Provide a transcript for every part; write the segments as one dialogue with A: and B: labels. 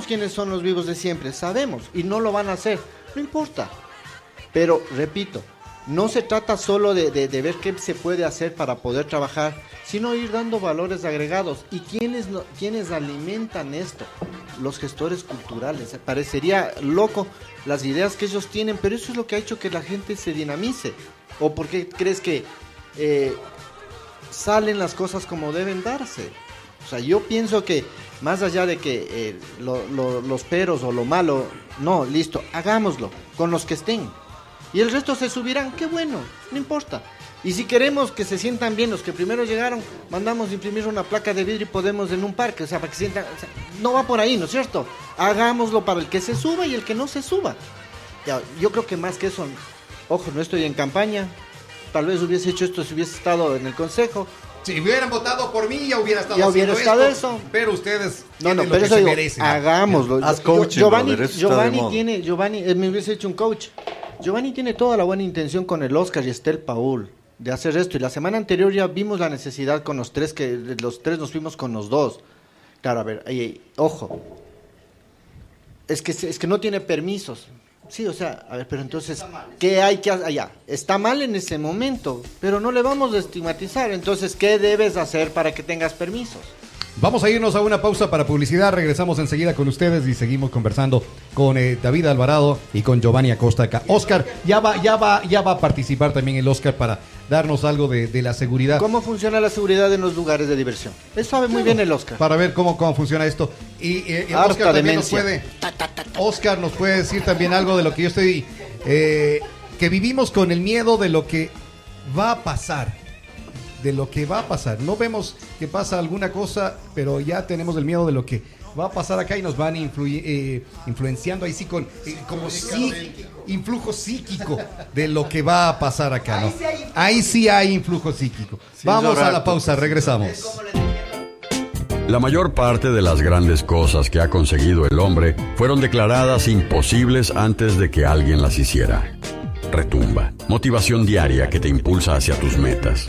A: quiénes son los vivos de siempre, sabemos, y no lo van a hacer, no importa. Pero, repito, no se trata solo de, ver qué se puede hacer para poder trabajar, sino ir dando valores agregados. ¿Y quiénes, no- quiénes alimentan esto? Los gestores culturales. Parecería loco las ideas que ellos tienen, pero eso es lo que ha hecho que la gente se dinamice. ¿O por qué crees que eh, salen las cosas como deben darse? O sea, yo pienso que más allá de que eh, lo- lo- los peros o lo malo, no, listo, hagámoslo con los que estén. Y el resto se subirán, qué bueno, no importa. Y si queremos que se sientan bien los que primero llegaron, mandamos imprimir una placa de vidrio y podemos en un parque, o sea, para que sientan, no va por ahí, ¿no es cierto? Hagámoslo para el que se suba y el que no se suba. Ya, yo creo que más que eso, ojo, no estoy en campaña, tal vez hubiese hecho esto si hubiese estado en el consejo.
B: Si hubieran votado por mí, ya hubiera estado
A: Ya hubiera
B: haciendo
A: estado
B: esto,
A: eso.
B: Pero ustedes
A: No, no,
B: lo
A: pero
B: que
A: eso
B: se
A: digo,
B: merecen.
A: hagámoslo.
C: Haz
A: Yo-
C: coaching,
A: Giovanni,
C: brother,
A: Giovanni tiene, Giovanni, eh, me hubiese hecho un coach. Giovanni tiene toda la buena intención con el Oscar y Estel Paul de hacer esto. Y la semana anterior ya vimos la necesidad con los tres, que los tres nos fuimos con los dos. Claro, a ver, ahí, ahí, ojo. Es que, se- es que no tiene permisos. Sí, o sea, a ver, pero entonces, ¿qué hay que hacer? Allá, está mal en ese momento, pero no le vamos a estigmatizar. Entonces, ¿qué debes hacer para que tengas permisos?
B: Vamos a irnos a una pausa para publicidad. Regresamos enseguida con ustedes y seguimos conversando con eh, David Alvarado y con Giovanni Acosta acá. Oscar, ya va, ya va, ya va a participar también el Oscar para darnos algo de, de la seguridad.
A: ¿Cómo funciona la seguridad en los lugares de diversión? Eso sabe muy bien el Oscar.
B: Para ver cómo, cómo funciona esto. Y eh, eh,
A: Harta
B: Oscar también nos puede. Oscar nos puede decir también algo de lo que yo estoy. eh, que vivimos con el miedo de lo que va a pasar. De lo que va a pasar. No vemos que pasa alguna cosa, pero ya tenemos el miedo de lo que va a pasar acá y nos van eh, influenciando ahí sí con eh, como sí influjo psíquico de lo que va a pasar acá, ¿no? Ahí sí hay influjo psíquico. Vamos a la pausa, regresamos.
D: La mayor parte de las grandes cosas que ha conseguido el hombre fueron declaradas imposibles antes de que alguien las hiciera. Retumba. Motivación diaria que te impulsa hacia tus metas.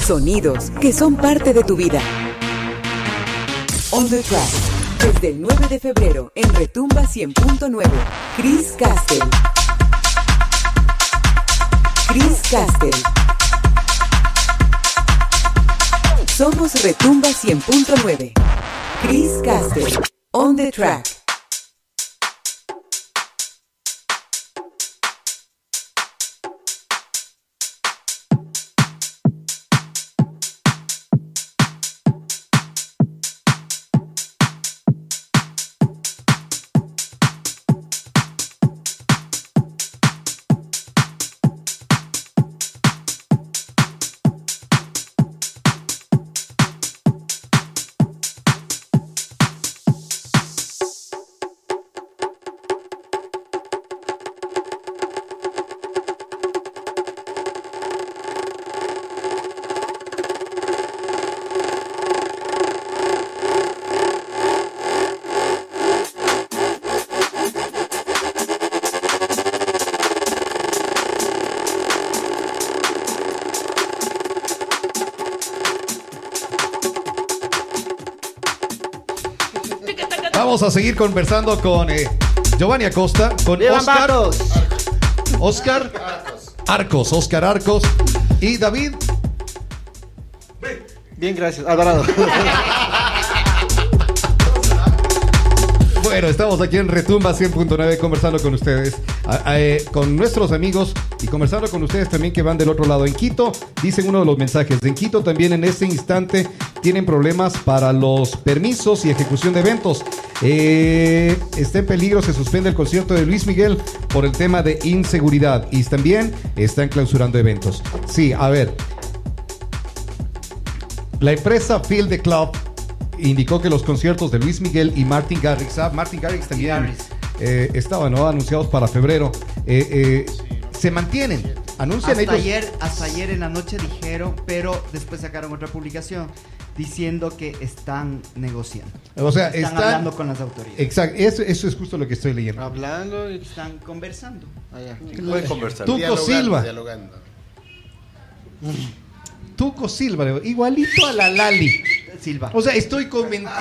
E: Sonidos que son parte de tu vida. On the Track. Desde el 9 de febrero en Retumba 100.9. Chris Castle. Chris Castle. Somos Retumba 100.9. Chris Castle. On the Track.
B: A seguir conversando con eh, Giovanni Acosta, con
A: ¡Vivan
B: Oscar! Oscar Arcos, Oscar Arcos y David.
A: Bien, gracias. Alvarado.
B: Bueno, estamos aquí en Retumba 100.9 conversando con ustedes, a- a, eh, con nuestros amigos y conversando con ustedes también que van del otro lado. En Quito, dicen uno de los mensajes, en Quito también en este instante tienen problemas para los permisos y ejecución de eventos. Eh, está en peligro, se suspende el concierto de Luis Miguel por el tema de inseguridad y también están clausurando eventos. Sí, a ver, la empresa Field the Club indicó que los conciertos de Luis Miguel y Martin Garrix, ah, Martin Garrix también eh, estaban ¿no? anunciados para febrero, eh, se mantienen. Anuncian
F: Hasta
B: ellos.
F: ayer, hasta ayer en la noche dijeron, pero después sacaron otra publicación diciendo que están negociando.
B: O sea,
F: están
B: están-
F: hablando con las autoridades.
B: Exacto, eso, eso es justo lo que estoy leyendo.
A: Hablando y...
F: Están conversando.
A: Allá.
C: Pueden conversar.
B: Tuco
G: Dialogando,
B: Silva.
G: dialogando.
B: Tuco Silva, igualito a la Lali.
F: Silva.
B: O sea, estoy,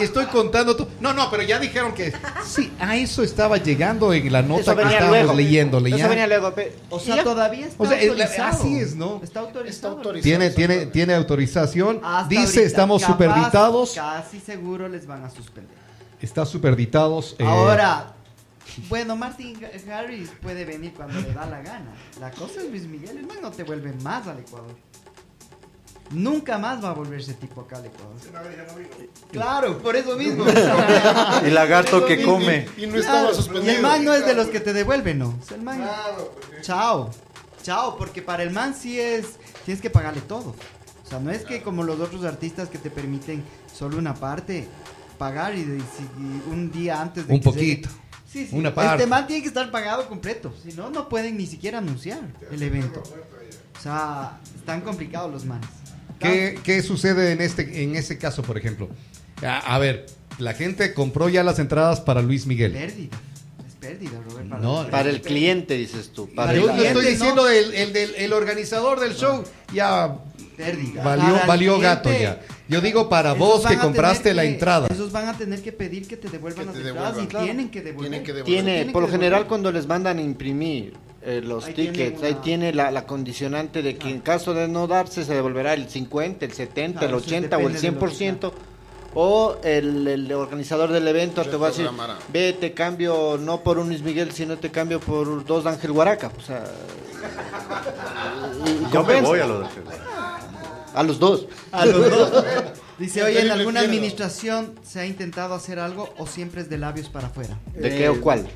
B: estoy contando. tu- No, no, pero ya dijeron que. Sí, a eso estaba llegando en la nota
A: Eso
B: que estábamos
A: luego.
B: leyendo.
A: Eso
B: leía.
A: venía luego. pe-
F: o sea,
A: ya.
F: todavía está
B: O sea,
F: autorizado.
B: así es, ¿no?
F: Está autorizado.
C: Está autorizado.
B: Tiene, tiene, tiene autorización.
F: Hasta
B: Dice,
F: ahorita,
B: estamos
F: capaz,
B: superditados.
F: Casi seguro les van a suspender.
B: Está superditados. eh,
F: Ahora, bueno, Martin Harris puede venir cuando le da la gana. La cosa es Luis Miguel, el man no te vuelve más al Ecuador. Nunca más va a volver ese tipo acá al Ecuador. Claro, por eso mismo.
G: Y lagarto que come.
C: Y no estaba
F: Claro,
C: suspendido.
F: Y el man no es de los que te devuelven, ¿no? O sea, el man, chao, chao, porque para el man sí es, tienes que pagarle todo. O sea, no es que como los otros artistas que te permiten solo una parte pagar y, de- un día antes de
B: Un
F: que se-
B: poquito,
F: Sí, sí.
B: una parte.
F: Este man tiene que estar pagado completo, si no, no pueden ni siquiera anunciar el evento. O sea, están complicados los manes.
B: ¿Qué, qué sucede en este en ese caso, por ejemplo? A, a ver, la gente compró ya las entradas para Luis Miguel.
F: Pérdida. Es pérdida, Robert. para
B: No,
F: los-
A: Para el cliente, dices tú. Para
B: Yo
F: el
A: el
B: no estoy diciendo el, el del el organizador del show. Ya
F: pérdida.
B: valió,
F: el
B: valió gato ya. Yo digo para
F: esos
B: vos que compraste
F: tener
B: la
F: que-
B: entrada.
F: Esos van a tener que pedir que te devuelvan
C: Que
F: las
C: te
F: entradas
C: devuelvan,
F: y
C: claro.
F: tienen que devolver.
C: Tienen que devolver.
A: Tiene,
F: Tienen
A: por
F: que
A: lo general,
F: devolver.
A: cuando les mandan a imprimir eh, los
F: Ahí tiene
A: tickets,
F: una-
A: ahí tiene la, la condicionante de que en caso de no darse, se devolverá el 50, el 70,
F: Claro,
A: el
F: eso
A: 80 o el
F: depende de lo que
A: 100%. O el, el organizador del evento te va a decir, ve, te cambio no por un Luis Miguel, sino te cambio por dos Ángel Huaraca. O sea, y- y
G: Yo me voy a lo de
A: A los dos.
F: A los dos. Dice, oye, ¿en alguna administración se ha intentado hacer algo o siempre es de labios para afuera?
A: ¿De qué o cuál?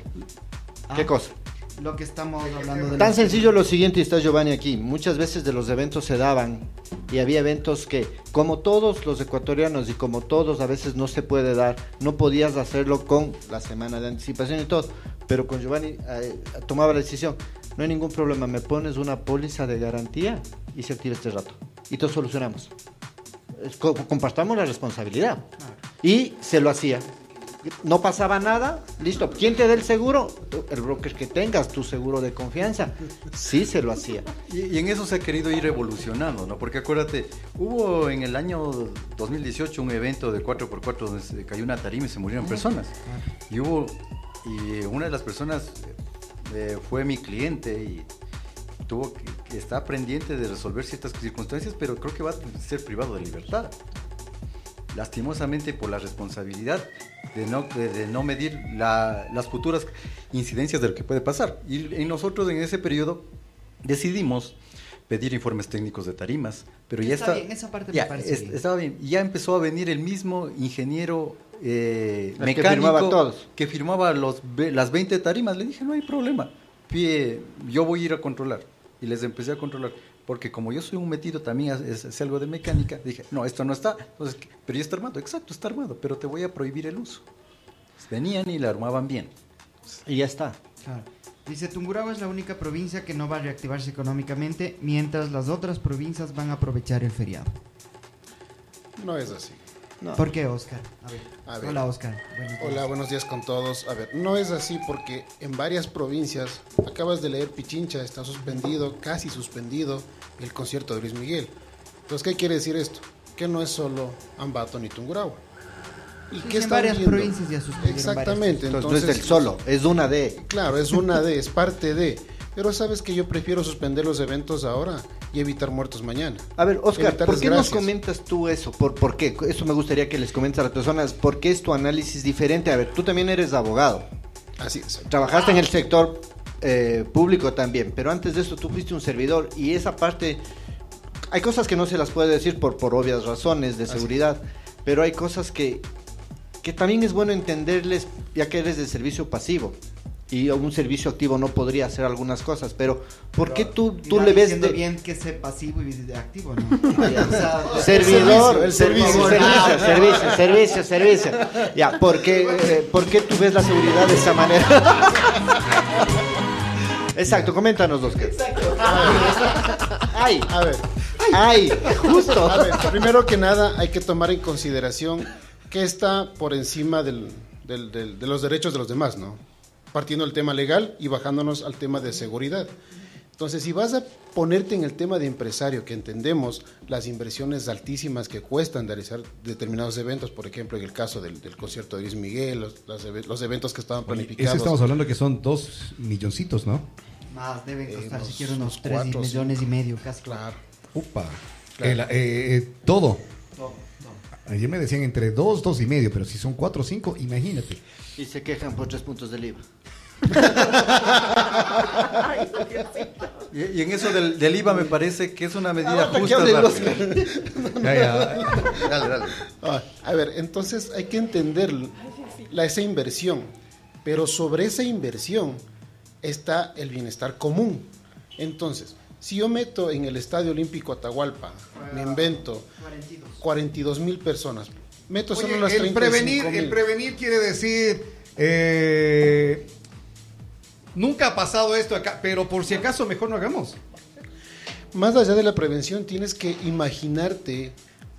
A: ¿Qué
F: Ah,
A: cosa?
F: Lo que estamos hablando de
A: Tan sencillo lo siguiente, y está Giovanni aquí. Muchas veces de los eventos se daban y había eventos que, como todos los ecuatorianos y como todos a veces no se puede dar, no podías hacerlo con la semana de anticipación y todo. Pero con Giovanni eh, tomaba la decisión. No hay ningún problema, me pones una póliza de garantía y se activa este rato. Y todo solucionamos. Compartamos la responsabilidad. Y se lo hacía. No pasaba nada, listo. ¿Quién te da el seguro? El broker que tengas, tu seguro de confianza. Sí se lo hacía.
G: Y, y en eso se ha querido ir evolucionando, ¿no? Porque acuérdate, hubo en el año 2018 un evento de 4x4 donde se cayó una tarima y se murieron personas. Y hubo, y una de las personas eh, fue mi cliente y tuvo que, que está pendiente de resolver ciertas circunstancias, pero creo que va a ser privado de libertad. Lastimosamente por la responsabilidad de no, de, de no medir la- las futuras incidencias de lo que puede pasar. Y, y nosotros en ese periodo decidimos pedir informes técnicos de tarimas, pero ya
F: Está
G: está,
F: bien, esa parte me
G: ya,
F: parece
G: es-
F: bien.
G: estaba bien. Ya empezó a venir el mismo ingeniero eh,
A: El que
G: mecánico
A: firmaba todos.
G: que firmaba los, las 20 tarimas. Le dije, no hay problema, Pie, yo voy a ir a controlar. Y les empecé a controlar. Porque como yo soy un metido también, es, es algo de mecánica, dije, no, esto no está. Pero ya está armado, exacto, está armado, pero te voy a prohibir el uso. Venían y la armaban bien.
A: Y ya está.
F: Claro. Dice, Tungurahua es la única provincia que no va a reactivarse económicamente, mientras las otras provincias van a aprovechar el feriado.
C: No es así.
A: No.
F: ¿Por qué, Oscar? A ver.
C: A ver.
F: Hola, Oscar. Buenos días.
C: Hola, buenos días con todos. A ver, no es así porque en varias provincias, acabas de leer Pichincha, está suspendido, casi suspendido, el concierto de Luis Miguel. Entonces, ¿qué quiere decir esto? Que no es solo Ambato ni Tungurahua. ¿Y
F: Sí,
C: qué
F: en varias
C: viendo?
F: provincias ya suspendieron
C: Exactamente.
A: Entonces, no es del solo, es una de.
C: Claro, es una de, es parte de. Pero sabes que yo prefiero suspender los eventos ahora y evitar muertos mañana.
A: A ver, Oscar,
C: Evitar
A: ¿por qué nos comentas tú eso? ¿Por, ¿Por qué? Eso me gustaría que les comentes a las personas. ¿Por qué es tu análisis diferente? A ver, tú también eres abogado.
C: Así es.
A: Trabajaste en el sector eh, público también, pero antes de eso tú fuiste un servidor y esa parte, hay cosas que no se las puede decir por, por obvias razones de seguridad, pero hay cosas que, que también es bueno entenderles ya que eres de servicio pasivo. Y un servicio activo no podría hacer algunas cosas, pero ¿por qué tú, tú le ves de-
F: bien que sé pasivo y de activo, ¿no? O sea,
A: Servidor,
C: El
A: el
C: servicio,
A: servicio,
C: el
A: servicio, servicio, servicio, servicio. Ya, ¿por qué, eh, ¿por qué tú ves la seguridad de esa manera? Exacto, coméntanos los que. Ay,
C: A ver,
A: ay, justo.
C: a ver, primero que nada hay que tomar en consideración que está por encima del- del- del- de los derechos de los demás, ¿no? Partiendo del tema legal y bajándonos al tema de seguridad. Entonces, si vas a ponerte en el tema de empresario, que entendemos las inversiones altísimas que cuestan realizar determinados eventos, por ejemplo, en el caso del, del concierto de Luis Miguel, los, los eve- los eventos que estaban
B: Ese
C: planificados.
B: estamos hablando que son dos milloncitos, ¿no?
F: Más deben
C: Eh,
F: costar siquiera unos
C: unos
F: 3
C: cuatro,
F: millones y medio, casi.
C: Claro.
B: Upa.
C: Claro.
B: El, eh, eh, todo. Ayer me decían entre dos, dos y medio, pero si son cuatro o cinco, imagínate.
A: Y se quejan por tres puntos del IVA.
G: Y, y en eso del, del IVA me parece que es una medida
C: Ahora
G: justa.
B: Ya, ya.
G: Dale, dale.
C: Ah, a ver, entonces hay que entender la, esa inversión, pero sobre esa inversión está el bienestar común. Entonces, si yo meto en el Estadio Olímpico Atahualpa, me invento 42 mil personas, meto solo las
B: el
C: 35
B: prevenir,
C: mil.
B: el prevenir quiere decir eh, nunca ha pasado esto acá, pero por si acaso mejor no hagamos.
C: Más allá de la prevención, tienes que imaginarte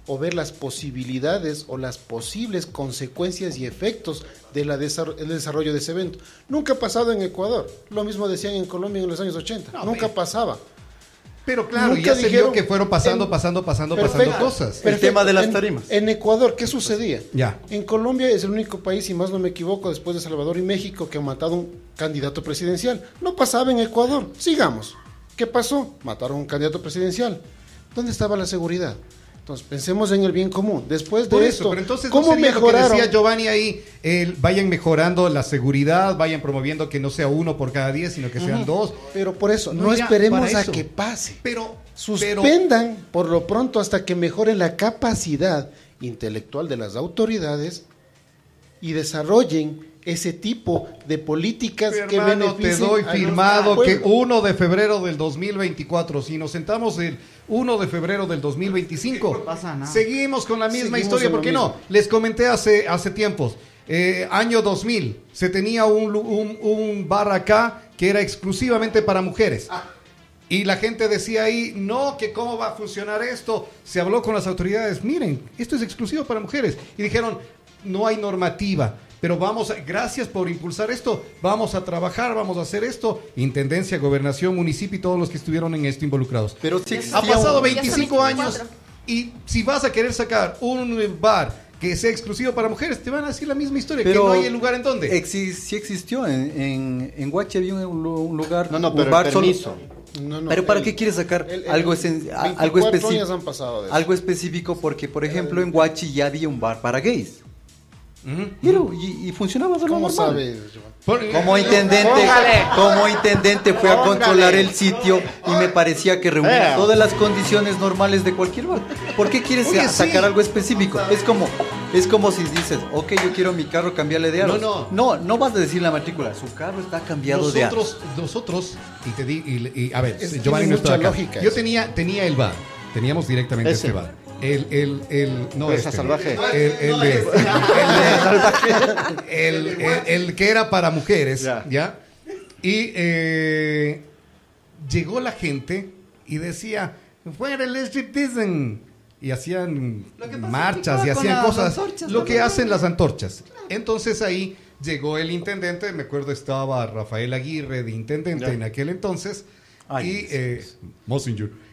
C: o ver las posibilidades o las posibles consecuencias y efectos del desarrollo de ese evento. Nunca ha pasado en Ecuador. Lo mismo decían en Colombia en los años 80.
B: No,
C: Nunca pasaba.
B: Pero claro,
C: Nunca
B: ya se
C: dijeron
B: vio que fueron pasando,
C: en-
B: pasando, pasando,
C: Perfecto.
B: pasando cosas.
G: El tema de las tarimas.
C: En, Ecuador, ¿qué sucedía?
B: Ya.
C: En Colombia es el único país, si más no me equivoco, después de Salvador y México, que ha matado un candidato presidencial. No pasaba en Ecuador. Sigamos. ¿Qué pasó? Mataron un candidato presidencial. ¿Dónde estaba la seguridad? Entonces, pensemos en el bien común. Después de
B: Por
C: esto,
B: eso, pero entonces
C: ¿cómo
B: no decía Giovanni ahí, vayan mejorando la seguridad, vayan promoviendo que no sea uno por cada diez, sino que sean dos.
C: Pero por eso,
B: No,
C: no,
B: ya,
C: esperemos a
B: eso.
C: que pase.
B: Pero, pero
C: Suspendan por lo pronto hasta que mejoren la capacidad intelectual de las autoridades y desarrollen ese tipo de políticas que
B: Hermano, te doy
C: los
B: firmado que
C: pueblos.
B: 1 de febrero del 2024, si nos sentamos el 1 de febrero del 2025,
F: No pasa nada.
B: seguimos con la misma
C: Seguimos
B: historia, ¿por qué no? Les comenté hace, hace tiempos, eh, año 2000, se tenía un, un, un bar acá que era exclusivamente para mujeres. Y la gente decía ahí, no, que cómo va a funcionar esto. Se habló con las autoridades, miren, esto es exclusivo para mujeres. Y dijeron, no hay normativa, pero vamos, a- gracias por impulsar esto, vamos a trabajar, vamos a hacer esto. Intendencia, gobernación, municipio y todos los que estuvieron en esto involucrados.
G: Pero sí
B: Ha pasado
G: un-
B: 25 años
H: 24.
B: y si vas a querer sacar un bar que sea exclusivo para mujeres, te van a decir la misma historia,
G: Pero
B: que no hay el lugar en donde.
G: exi- sí existió. En, en, en Guache había un, lu- un lugar.
A: No, no,
G: un
A: pero el
G: bar solo-
A: permiso.
C: No, no,
G: pero ¿para
C: el-
G: qué quieres sacar
C: el- el
G: algo, esen- a-
C: 24
G: algo específico?
C: años han pasado de eso.
G: Algo específico porque, por ejemplo, en Guachi ya había un bar para gays. Y, y funcionaba de lo
C: ¿Cómo
G: normal.
C: sabes,
G: Como intendente, como intendente fue a controlar el sitio y me parecía que reunía
A: Eh.
G: todas las condiciones normales de cualquier bar. ¿Por qué quieres
B: Oye,
G: sacar
B: sí.
G: algo específico? Es como, es como si dices, ok, yo quiero mi carro cambiarle de aros.
B: No,
G: no, no vas a decir la matrícula. Su carro está cambiado de aros.
B: nosotros, nosotros, y te di, y, y- a ver,
C: Es-
B: Giovanni no estaba
C: mucha
B: acá.
C: lógica
B: Yo tenía, tenía el bar, teníamos directamente
A: Ese.
B: este bar. El, el, el, no este.
A: salvaje.
B: El, el, de- el- el- el- el que era para mujeres,
A: Ya.
B: ¿ya? Y eh, llegó la gente y decía, fuera el striptease. Y hacían marchas y hacían cosas.
F: antorchas,
B: lo
F: ¿no?
B: que hacen las antorchas. Entonces ahí llegó el intendente, me acuerdo estaba Rafael Aguirre de intendente
A: Ya.
B: en aquel entonces.
G: Ay,
B: y eh.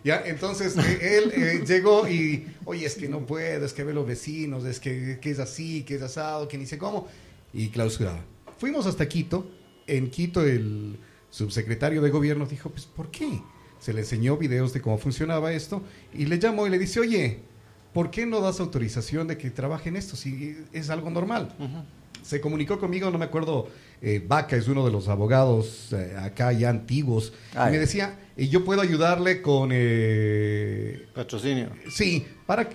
B: Ya, entonces eh, él eh, llegó y, oye, es que no puedo, es que ve los vecinos, es que, que es así, que es asado, que ni sé cómo. Y clausuraba. Fuimos hasta Quito. En Quito el subsecretario de gobierno dijo, pues, ¿por qué? Se le enseñó videos de cómo funcionaba esto y le llamó y le dice, oye, ¿por qué no das autorización de que trabaje en esto si es algo normal? Se comunicó conmigo, no me acuerdo, eh, Vaca es uno de los abogados eh, acá ya antiguos, y me decía, y yo puedo ayudarle con... eh,
A: Patrocinio.
B: Sí, para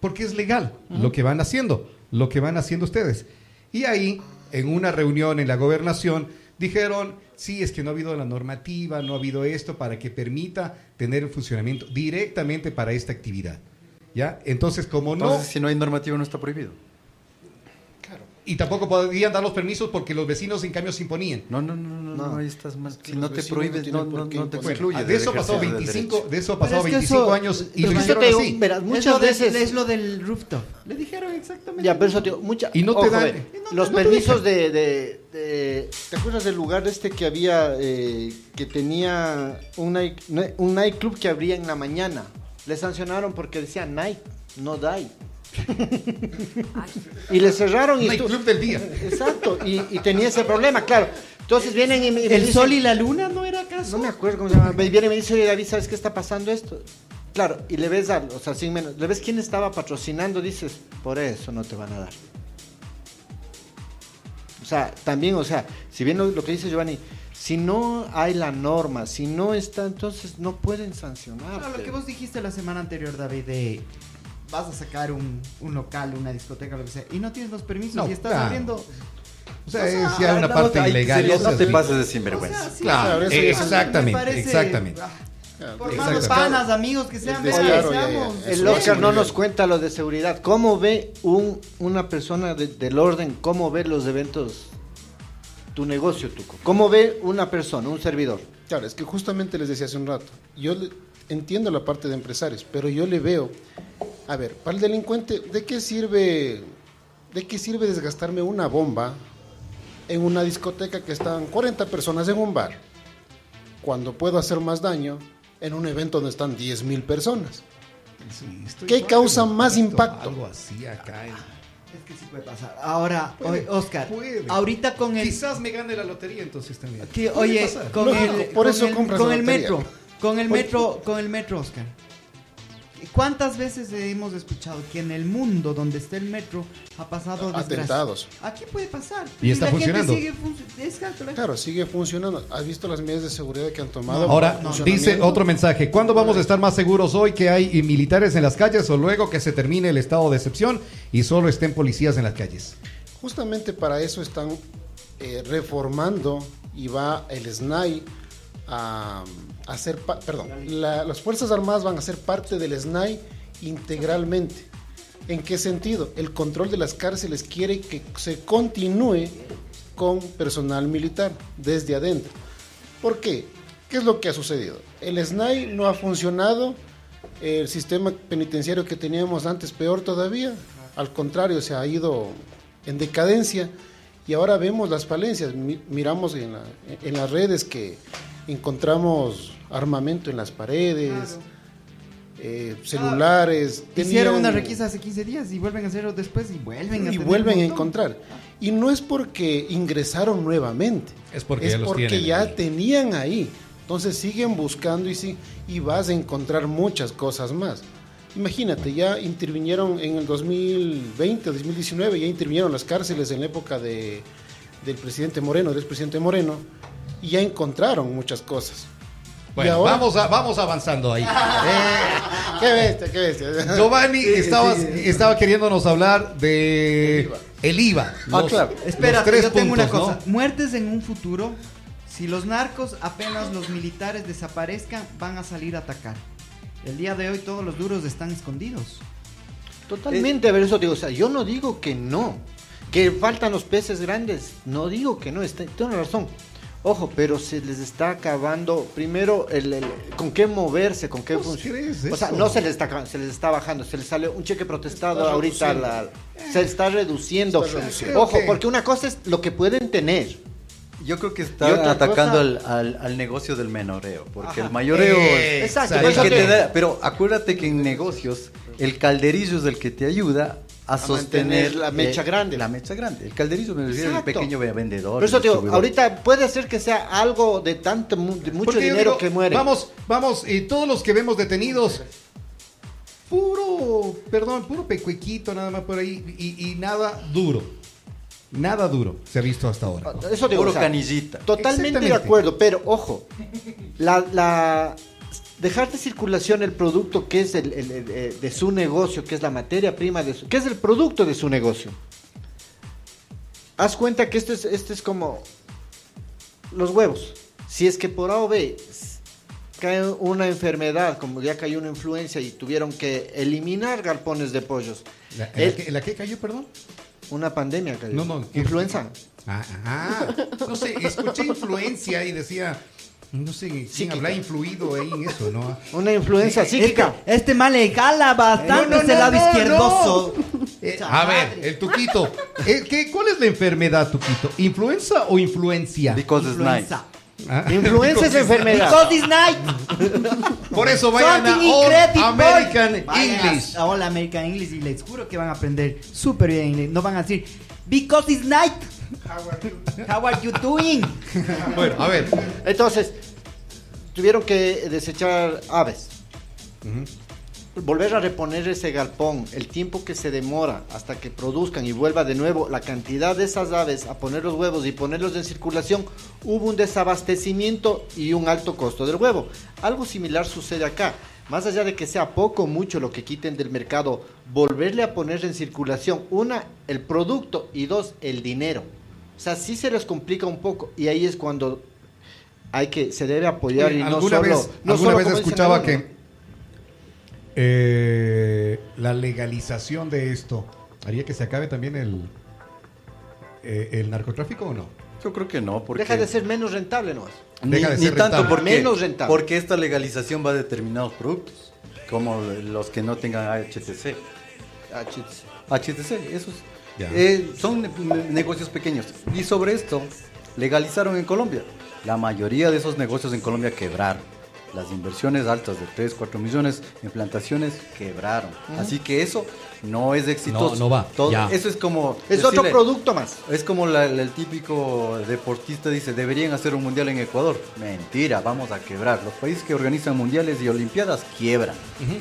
B: porque es legal lo que van haciendo, lo que van haciendo ustedes. Y ahí, en una reunión en la gobernación, dijeron, sí, es que no ha habido la normativa, no ha habido esto para que permita tener el funcionamiento directamente para esta actividad. ¿Ya? Entonces, como no...
G: Entonces, si no hay normativa, no está prohibido.
B: Y tampoco podían dar los permisos porque los vecinos en cambio se imponían.
G: No, no, no, no, no,
A: No.
G: ahí estás mal. Si no te prohíbes, no, no, te excluyes.
B: Ah, de eso pasó
G: ejercicio del
B: 25,
G: derecho.
B: de eso pasó
F: es que
B: 25
F: eso-
B: años y lo hicieron así.
A: muchas veces-
F: es lo del rooftop. Le dijeron exactamente.
A: Ya, pero eso, tío, mucha,
B: Y no te
A: ojo,
B: dan-
A: los permisos de, de- de- ¿Te acuerdas del lugar este que había, eh, que tenía un, night- un nightclub que abría en la mañana? Le sancionaron porque decía night, no die. Y le cerraron y... Tú-
B: club del día.
A: Exacto, y, y tenía ese problema, claro. Entonces vienen y me,
F: ¿El
A: dicen-
F: sol y la luna no era acaso?
A: No me acuerdo cómo se llama. Me viene y me dice, oye David, ¿sabes qué está pasando esto? Claro, y le ves al, o sea, sin menos, le ves quién estaba patrocinando, dices, por eso no te van a dar. O sea, también, o sea, si bien lo, lo que dice Giovanni, si no hay la norma, si no está, entonces no pueden sancionar.
F: No, lo que vos dijiste la semana anterior, David, de vas a sacar un, un local, una discoteca, lo que sea, y no tienes los permisos
B: No,
F: y estás
B: claro.
F: abriendo.
B: O sea,
F: O sea,
B: es ya una
G: no,
B: parte ilegal.
G: no te pases de
F: O
G: sinvergüenza.
F: sea, sí,
B: Claro,
C: Claro, eso
B: exactamente,
F: me parece-
B: exactamente.
F: ah,
C: Claro,
F: más panas, amigos que sean,
C: El
F: vean,
C: descaro, ya, ya,
A: El Oscar no nos
C: bien.
A: cuenta lo de seguridad. ¿Cómo ve un, una persona de- del orden, cómo ve los eventos, tu negocio, Tuco? ¿Cómo ve una persona, un servidor?
C: Claro, es que justamente les decía hace un rato, yo le- entiendo la parte de empresarios, pero yo le veo, a ver, para el delincuente, ¿de qué sirve, de qué sirve desgastarme una bomba en una discoteca que están 40 personas en un bar, cuando puedo hacer más daño en un evento donde están 10 mil personas?
B: Sí,
C: ¿Qué causa más impacto?
B: Algo así acá. en-
F: Es que sí puede pasar. Ahora,
B: Puede,
F: Oscar,
B: puede.
F: ahorita con el.
B: Quizás me gane la lotería entonces también.
F: que, oye, con
C: Lógico,
F: el.
C: por
F: con
C: eso
F: el,
C: compras
F: con
C: la
F: el
C: lotería.
F: metro. Con el metro, con el metro, Oscar. ¿Cuántas veces hemos escuchado que en el mundo donde está el metro ha pasado desgracia?
C: Atentados.
F: Aquí puede pasar.
B: Y está
F: la gente
B: funcionando.
F: sigue func- exacto, la-
C: Claro, sigue funcionando. ¿Has visto las medidas de seguridad que han tomado?
B: Ahora, dice otro mensaje. ¿Cuándo vamos a estar más seguros hoy que hay militares en las calles o luego que se termine el estado de excepción y solo estén policías en las calles?
C: Justamente para eso están eh, reformando y va el SNAI a, a pa- perdón, la- las Fuerzas Armadas van a ser parte del SNAI integralmente. ¿En qué sentido? El control de las cárceles quiere que se continúe con personal militar desde adentro. ¿Por qué? ¿Qué es lo que ha sucedido? El SNAI no ha funcionado, el sistema penitenciario que teníamos antes peor todavía, al contrario, se ha ido en decadencia y ahora vemos las falencias, Mi- miramos en, la- en las redes que encontramos armamento en las paredes, eh, celulares.
F: Hicieron
C: tenían-
F: una requisa hace 15 días y vuelven a hacerlo después y vuelven a
C: y vuelven a encontrar. Y no es porque ingresaron nuevamente,
B: Es porque
C: es
B: ya los
C: porque
B: tienen
C: ya
B: ahí.
C: tenían ahí. Entonces siguen buscando y, sí, y vas a encontrar muchas cosas más. Imagínate, ya intervinieron en el 2020, 2019, ya intervinieron las cárceles en la época de, del presidente Moreno, del expresidente Moreno, y ya encontraron muchas cosas.
B: Bueno, vamos, a- vamos avanzando ahí.
C: Eh, ¡Qué bestia, qué bestia!
B: Giovanni, estabas, estaba queriéndonos hablar de el IVA.
A: Ah,
B: los-
A: claro.
F: Espera, yo tengo una cosa.
B: ¿no?
F: Muertes en un futuro, si los narcos apenas los militares desaparezcan, van a salir a atacar. El día de hoy todos los duros están escondidos.
A: Totalmente, a ver, eso digo, o sea, yo no digo que no, que faltan los peces grandes, no digo que no, está, tiene razón. Ojo, pero se les está acabando primero el, el- con qué moverse, con qué
B: ¿Vos
A: funcionar. O sea, no se les está acabando, se les está bajando, se les sale un cheque protestado
C: Está
A: ahorita, la- se está reduciendo.
C: Está reduciendo.
A: Ojo, porque una cosa es lo que pueden tener.
G: Yo creo que está atacando
A: cosa-
G: al, al- al negocio del menoreo, porque
A: Ajá.
G: el mayoreo
B: Eh,
G: es
A: Exacto,
G: el
A: por eso
G: que
A: te-
G: te da- pero acuérdate que en negocios el calderillo es el que te ayuda a, sostener
A: la mecha
G: eh,
A: grande.
G: La mecha grande. El calderillo me refiero al pequeño vendedor.
A: Por eso digo, ahorita puede ser que sea algo de tanto, de mucho
B: Porque
A: dinero
B: digo,
A: que muere.
B: Vamos, vamos, y todos los que vemos detenidos, puro, perdón, puro pecuequito nada más por ahí y, y nada duro. Nada duro se ha visto hasta ahora.
A: Eso digo,
G: Puro
A: o sea,
G: canillita.
A: Totalmente de acuerdo, pero ojo, la, la- dejar de circulación el producto que es el, el- el, eh, de su negocio, que es la materia prima de su, que es el producto de su negocio. Haz cuenta que esto es, esto es como los huevos. Si es que por A o B cae una enfermedad, como ya cayó una influencia y tuvieron que eliminar galpones de pollos.
B: ¿La, en la
A: El-
B: que, en la que cayó, perdón?
A: Una pandemia, cayó.
B: No, no, ¿qué?
A: Influenza.
B: Ah, ah, no sé, escuché influencia y decía, no sé, quién habrá influido ahí en eso, ¿no?
A: Una influencia psíquica.
F: Este, este mal le jala bastante
B: No, no,
F: ese
B: no,
F: lado
B: no,
F: izquierdoso.
B: Eh, a ver, el Tuquito. eh, ¿qué, ¿Cuál es la enfermedad, Tuquito? ¿Influenza o influencia?
G: Because it's nice.
F: Influenza.
B: Ah,
A: Influenza es enfermedad.
F: Because this night.
B: Por eso vayan a All. American English.
F: A a All American English y les juro que van a aprender súper bien inglés. No van a decir, because it's night. How are you doing?
B: Bueno, a ver.
A: Entonces, tuvieron que desechar aves. Volver a reponer ese galpón, el tiempo que se demora hasta que produzcan y vuelva de nuevo la cantidad de esas aves a poner los huevos y ponerlos en circulación, hubo un desabastecimiento y un alto costo del huevo. Algo similar sucede acá. Más allá de que sea poco o mucho lo que quiten del mercado, volverle a poner en circulación, una, el producto y dos, el dinero. O sea, sí se les complica un poco y ahí es cuando hay que, se debe apoyar y no solo...
B: vez,
A: no
B: alguna
A: solo
B: vez
A: como dicen
B: escuchaba que eh, la legalización de esto haría que se acabe también el, eh, el narcotráfico o no?
G: Yo creo que no, porque
A: Deja de ser menos rentable, ¿no?
G: ni,
B: deja de
G: ni
B: ser
G: tanto
B: rentable.
G: porque,
A: Menos rentable.
G: porque esta legalización va a determinados productos, como los que no tengan HTC.
A: Chis.
G: HTC, esos. Eh, son ne- negocios pequeños. Y sobre esto, legalizaron en Colombia. La mayoría de esos negocios en Colombia quebraron. Las inversiones altas de 3, 4 millones en plantaciones quebraron. Así que eso no es exitoso.
B: No, no va,
G: Todo-
B: ya.
G: Eso es como...
A: Es otro producto más.
G: Es como la- la- el típico deportista dice, deberían hacer un mundial en Ecuador. Mentira, vamos a quebrar. Los países que organizan mundiales y olimpiadas quiebran.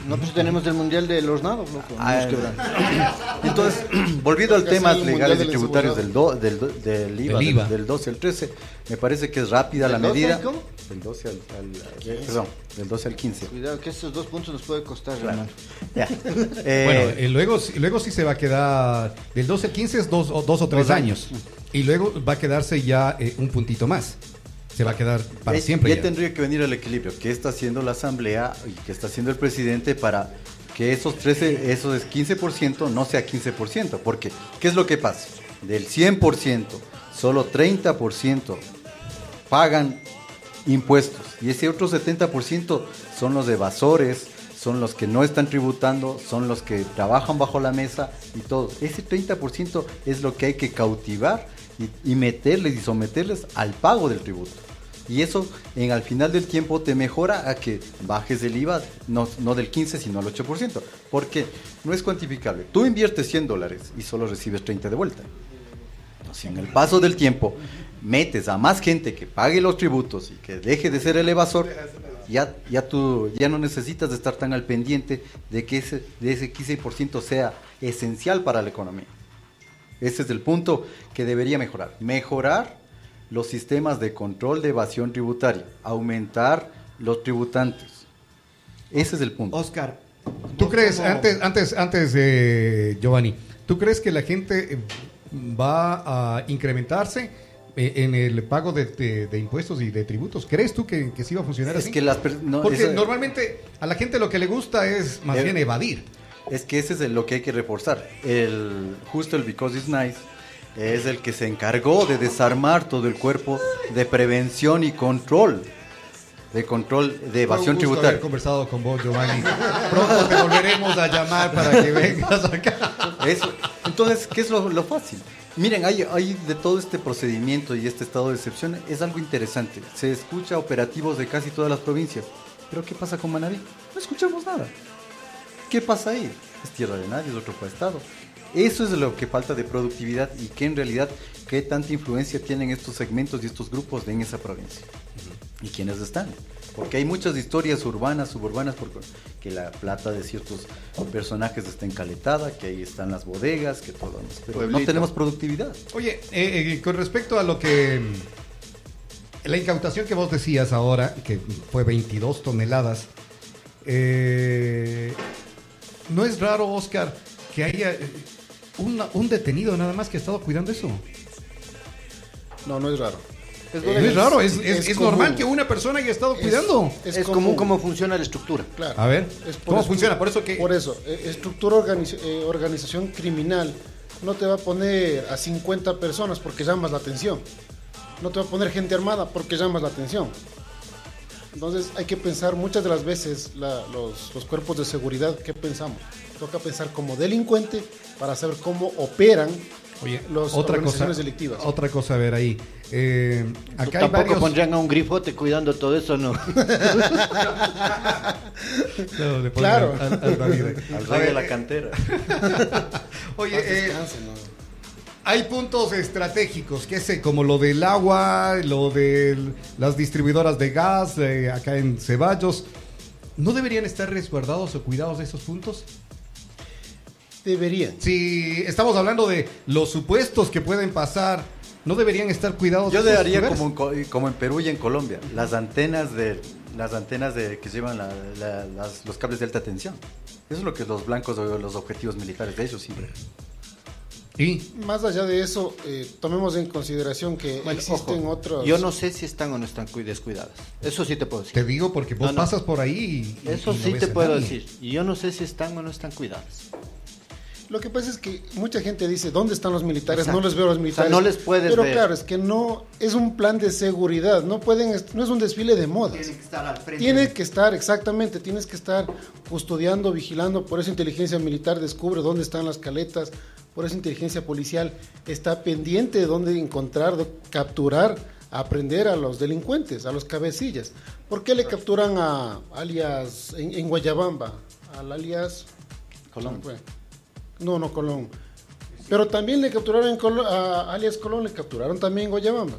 A: Nosotros tenemos el Mundial de los nados, loco.
G: Ah,
A: Nos quebran.
G: Entonces, volviendo al tema legales y tributarios del, do- del, do- del IVA,
B: Del IVA.
G: Del, del 12 al 13, me parece que es rápida la
A: ¿Del 12
G: medida.
A: al cómo?
G: Del 12 al, al- eh, perdón, del 12 al 15.
A: Cuidado, que estos dos puntos nos puede costar.
G: Ya. Eh,
B: Bueno, eh, luego, luego sí se va a quedar, del 12 al 15 es dos, o- dos o tres
G: Dos
B: años. Y luego va a quedarse ya eh, un puntito más. Se va a quedar para
G: eh,
B: siempre.
G: ya
B: ya.
G: tendría que venir el equilibrio. ¿Qué está haciendo la Asamblea y qué está haciendo el presidente para que esos 13, esos 15% no sea 15%? Porque, ¿qué es lo que pasa? Del 100%, solo 30% pagan impuestos. Y ese otro 70% son los evasores, son los que no están tributando, son los que trabajan bajo la mesa y todo. Ese 30% es lo que hay que cautivar y, meterles y someterles al pago del tributo. Y eso en al final del tiempo te mejora a que bajes el IVA, no, del 15 sino al 8%, porque no es cuantificable. Tú inviertes 100 dólares y solo recibes 30 de vuelta. Si en el paso del tiempo metes a más gente que pague los tributos y que deje de ser el evasor, ya, ya tú ya no necesitas de estar tan al pendiente de que ese, de ese 15% sea esencial para la economía. Ese es el punto que debería mejorar. Mejorar los sistemas de control de evasión tributaria, aumentar los tributantes. Ese es el punto.
F: Oscar.
B: ¿Tú crees,
F: como-
B: antes, antes, antes de Giovanni, ¿tú crees que la gente eh, va a incrementarse eh, en el pago de, de- de impuestos y de tributos? ¿Crees tú que, que sí va a funcionar
G: Es
B: así?
G: que las no,
B: Porque normalmente a la gente lo que le gusta es más
G: Eh,
B: bien evadir.
G: Es que ese es el- lo que hay que reforzar. El, justo el Because It's Nice es el que se encargó de desarmar todo el cuerpo de prevención y control. De control de
B: Fue
G: evasión
B: un gusto haber
G: tributaria.
B: conversado con vos, Giovanni. Pronto te volveremos a llamar para que vengas acá.
G: Eso. Entonces, ¿qué es lo, lo fácil? Miren, hay, de todo este procedimiento y este estado de excepción, es algo interesante. Se escucha operativos de casi todas las provincias. Pero ¿qué pasa con Manaví? No escuchamos nada. ¿Qué pasa ahí? Es tierra de nadie, es otro estado. Eso es lo que falta de productividad y que en realidad, qué tanta influencia tienen estos segmentos y estos grupos en esa provincia. ¿Y quiénes están? Porque hay muchas historias urbanas, suburbanas, porque que la plata de ciertos personajes está encaletada, que ahí están las bodegas, que todo. Pero no tenemos productividad.
B: Oye, eh, eh, con respecto a lo que... mm, La incautación que vos decías ahora, que fue 22 toneladas, eh, no es raro, Oscar, que haya eh, una- un detenido nada más que ha estado cuidando eso.
C: No, no es raro.
A: Es,
B: No es raro, es, es-
C: es
B: es
C: común.
B: normal que una persona haya estado cuidando.
A: es común cómo funciona la estructura.
C: Claro.
B: A ver, ¿cómo
C: estru-
B: funciona? Por eso que...
C: Por eso, eh, estructura, organiz- eh, organización criminal no te va a poner a 50 personas porque llamas la atención. No te va a poner gente armada porque llamas la atención. Entonces hay que pensar muchas de las veces la- los, los cuerpos de seguridad, ¿qué pensamos? Toca pensar como delincuente para saber cómo operan
B: Oye,
C: las
B: otra cosa,
C: delictivas.
B: otra cosa a ver ahí. Eh, acá hay
A: Tampoco
B: varios...
A: pondrían a un grifote cuidando todo eso, ¿no?
B: No, le
C: Claro.
B: al- al- al David.
G: Al
B: A
G: rey de la cantera.
B: Oye, eh,
C: descanse, ¿no?
B: hay puntos estratégicos, que sé, como lo del agua, lo de las distribuidoras de gas eh, acá en Ceballos. ¿No deberían estar resguardados o cuidados esos puntos?
C: Deberían.
B: Si estamos hablando de los supuestos que pueden pasar, ¿no deberían estar cuidados
G: Yo
B: esos
G: le haría
B: lugares?
G: como, en como en Perú y en Colombia, las antenas de las antenas de que llevan la- la- las- los cables de alta tensión. Eso es lo que los blancos o los objetivos militares de ellos siempre.
B: Y
C: Más allá de eso, eh, tomemos en consideración que
A: Bueno,
C: existen
A: ojo,
C: otros.
A: Yo no sé si están o no están cui- descuidadas. Eso sí te puedo decir.
B: te digo porque vos
A: No, no.
B: pasas por ahí y,
A: Eso
B: y no
A: sí
B: ves
A: te puedo
B: nadie.
A: decir. Y yo no sé si están o no están cuidadas.
C: Lo que pasa es que mucha gente dice, ¿dónde están los militares?
A: Exacto.
C: No les veo a los
A: O sea,
C: militares.
A: no les puedes
C: Pero
A: ver.
C: claro, es que no es un plan de seguridad, no pueden no es un desfile de modas.
F: Tiene que estar al frente.
C: Tiene que estar, exactamente, tienes que estar custodiando, vigilando, por eso inteligencia militar descubre dónde están las caletas, por eso inteligencia policial está pendiente de dónde encontrar, de capturar, aprender a los delincuentes, a los cabecillas. ¿Por qué le capturan a alias en, en Guayabamba? Al alias
G: Colón.
C: No, no, Colón. Pero también le capturaron Colo- a alias Colón, le capturaron también en Guayabamba.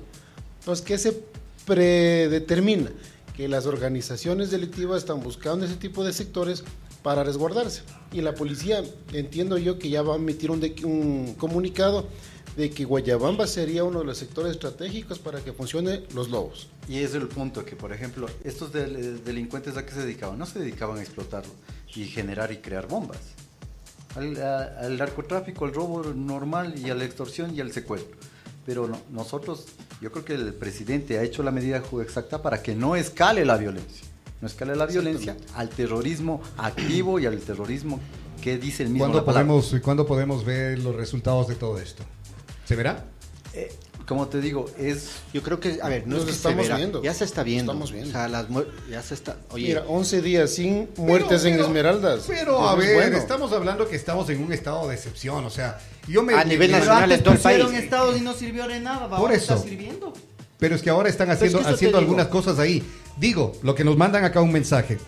C: Entonces, ¿qué se predetermina? Que las organizaciones delictivas están buscando ese tipo de sectores para resguardarse. Y la policía, entiendo yo que ya va a emitir un, comunicado de que Guayabamba sería uno de los sectores estratégicos para que funcione los lobos.
G: Y es el punto, que por ejemplo, estos del- delincuentes a qué se dedicaban? No se dedicaban a explotarlo y generar y crear bombas. Al, a- al narcotráfico, al robo normal y a la extorsión y al secuestro. Pero no- nosotros, yo creo que el presidente ha hecho la medida exacta para que no escale la violencia. No escale la violencia al terrorismo activo y al terrorismo que dice el mismo.
B: ¿Cuándo
G: la
B: podemos, ¿Cuándo podemos ver los resultados de todo esto? ¿Se verá?
G: Eh, como te digo, es
A: Yo creo que, a ver, no
C: Nos
A: es que
C: estamos
A: se verá,
C: viendo.
A: Ya se está viendo.
C: Estamos viendo.
A: O sea, las ya se está. Oye,
C: Mira, 11 días sin muertes en
B: Pero-
C: Esmeraldas.
B: Pero
C: Eso
B: a ver,
C: bueno.
B: estamos hablando que estamos en un estado de excepción, o sea, yo me...
A: A nivel nacional en todo el país.
F: estados y no sirvió de nada.
B: Por
F: ahora
B: eso.
F: está sirviendo.
B: Pero es que ahora están
A: es
B: haciendo,
A: que
B: haciendo algunas cosas ahí. Digo, lo que nos mandan acá un mensaje.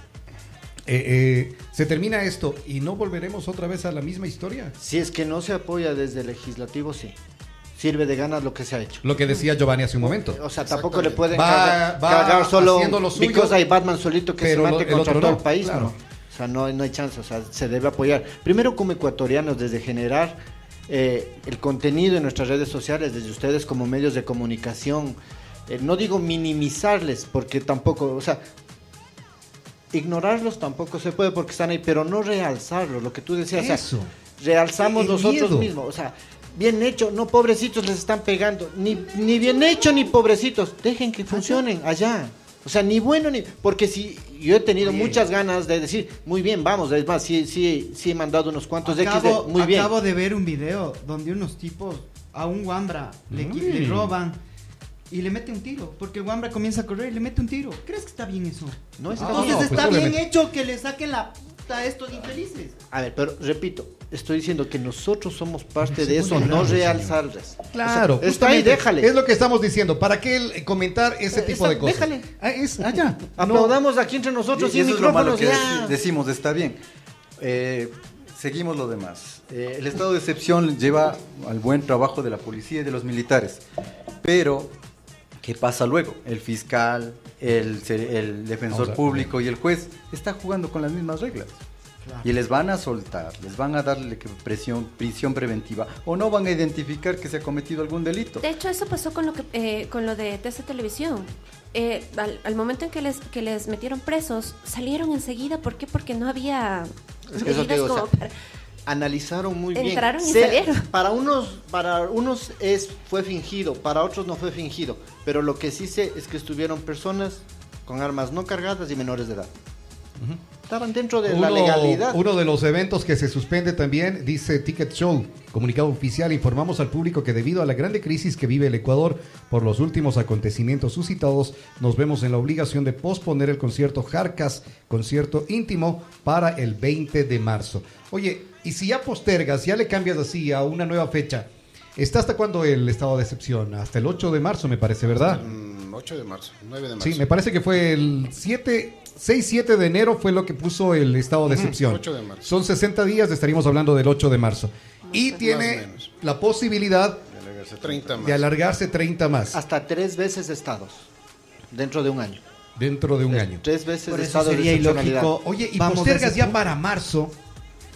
B: Eh, eh, se termina esto y no volveremos otra vez a la misma historia.
A: si es que no se apoya desde el legislativo, sí. Sirve de ganas lo que se ha hecho.
B: Lo que decía Giovanni hace un momento.
A: O sea, tampoco le pueden
B: Va-
A: cargar,
B: va
A: cargar solo
B: lo suyo,
A: because hay Batman solito que se mate contra todo
B: no,
A: el país,
B: claro.
A: ¿no? O sea, no, no hay chance, o sea, se debe apoyar. Primero como ecuatorianos, desde generar eh, el contenido en nuestras redes sociales, desde ustedes como medios de comunicación, eh, no digo minimizarles, porque tampoco, o sea, ignorarlos tampoco se puede porque están ahí, pero no realzarlos, lo que tú decías, o sea,
B: Eso.
A: realzamos nosotros
B: miedo.
A: mismos, o sea, bien hecho, no pobrecitos les están pegando, ni, ni bien hecho ni pobrecitos, dejen que funcionen allá. O sea, ni bueno ni porque si yo he tenido muchas ganas de decir, muy bien, vamos, es más, sí sí sí he mandado unos cuantos
F: acabo,
A: X de, muy bien.
F: acabo de ver un video donde unos tipos a un Wambra le, le roban y le mete un tiro. Porque el Wambra comienza a correr y le mete un tiro. ¿Crees que está bien eso?
A: No está
F: Entonces
B: no, pues
F: está bien hecho que le saquen la a estos infelices.
A: A ver, pero repito, estoy diciendo que nosotros somos parte de eso, no realzarles.
B: Claro,
A: O sea, está ahí, déjale.
B: Es lo que estamos diciendo. ¿Para qué comentar ese
A: Eh,
B: tipo de cosas?
A: déjale.
B: Ah, es allá.
A: Aplaudamos aquí entre nosotros
G: Y
A: sin
G: eso es lo malo que decimos, está bien. Eh, seguimos lo demás. Eh, el estado de excepción lleva al buen trabajo de la policía y de los militares. Pero, ¿qué pasa luego? El fiscal, el, se- el defensor público y el juez está jugando con las mismas reglas. Y les van a soltar, les van a darle presión, prisión preventiva o no van a identificar que se ha cometido algún delito.
H: De hecho, eso pasó con lo que eh, con lo de TC Televisión. Eh, al, al momento en que les que les metieron presos, salieron enseguida. ¿Por qué? Porque no había
A: Es que eso te o
H: como
A: sea,
H: para-
A: analizaron muy bien.
H: Entraron y salieron.
A: Para unos, para unos es fue fingido, para otros no fue fingido. Pero lo que sí sé es que estuvieron personas con armas no cargadas y menores de edad. Estaban dentro de la
B: Uno,
A: legalidad.
B: uno de los eventos que se suspende también, dice Ticket Show, comunicado oficial, informamos al público que debido a la grande crisis que vive el Ecuador por los últimos acontecimientos suscitados, nos vemos en la obligación de posponer el concierto Jarcas, concierto íntimo, para el 20 de marzo. Oye, y si ya postergas, ya le cambias así a una nueva fecha, ¿está hasta cuándo el estado de excepción? Hasta el 8 de marzo, me parece, ¿verdad?
C: Mm, 8 de marzo, 9 de marzo.
B: Sí, me parece que fue el 7, 6-7 de enero fue lo que puso el estado de excepción.
C: 8 de marzo.
B: Son 60 días, estaríamos hablando del 8 de marzo. Y
C: Más
B: tiene
C: menos.
B: la posibilidad
C: 30 más.
B: de alargarse 30 más
A: Hasta tres veces estados dentro de un año.
B: dentro de un año.
A: Tres veces
F: Por eso
A: estado de
F: sería
A: excepcionalidad.
F: ilógico.
B: Oye, y
F: Vamos
B: postergas ya para marzo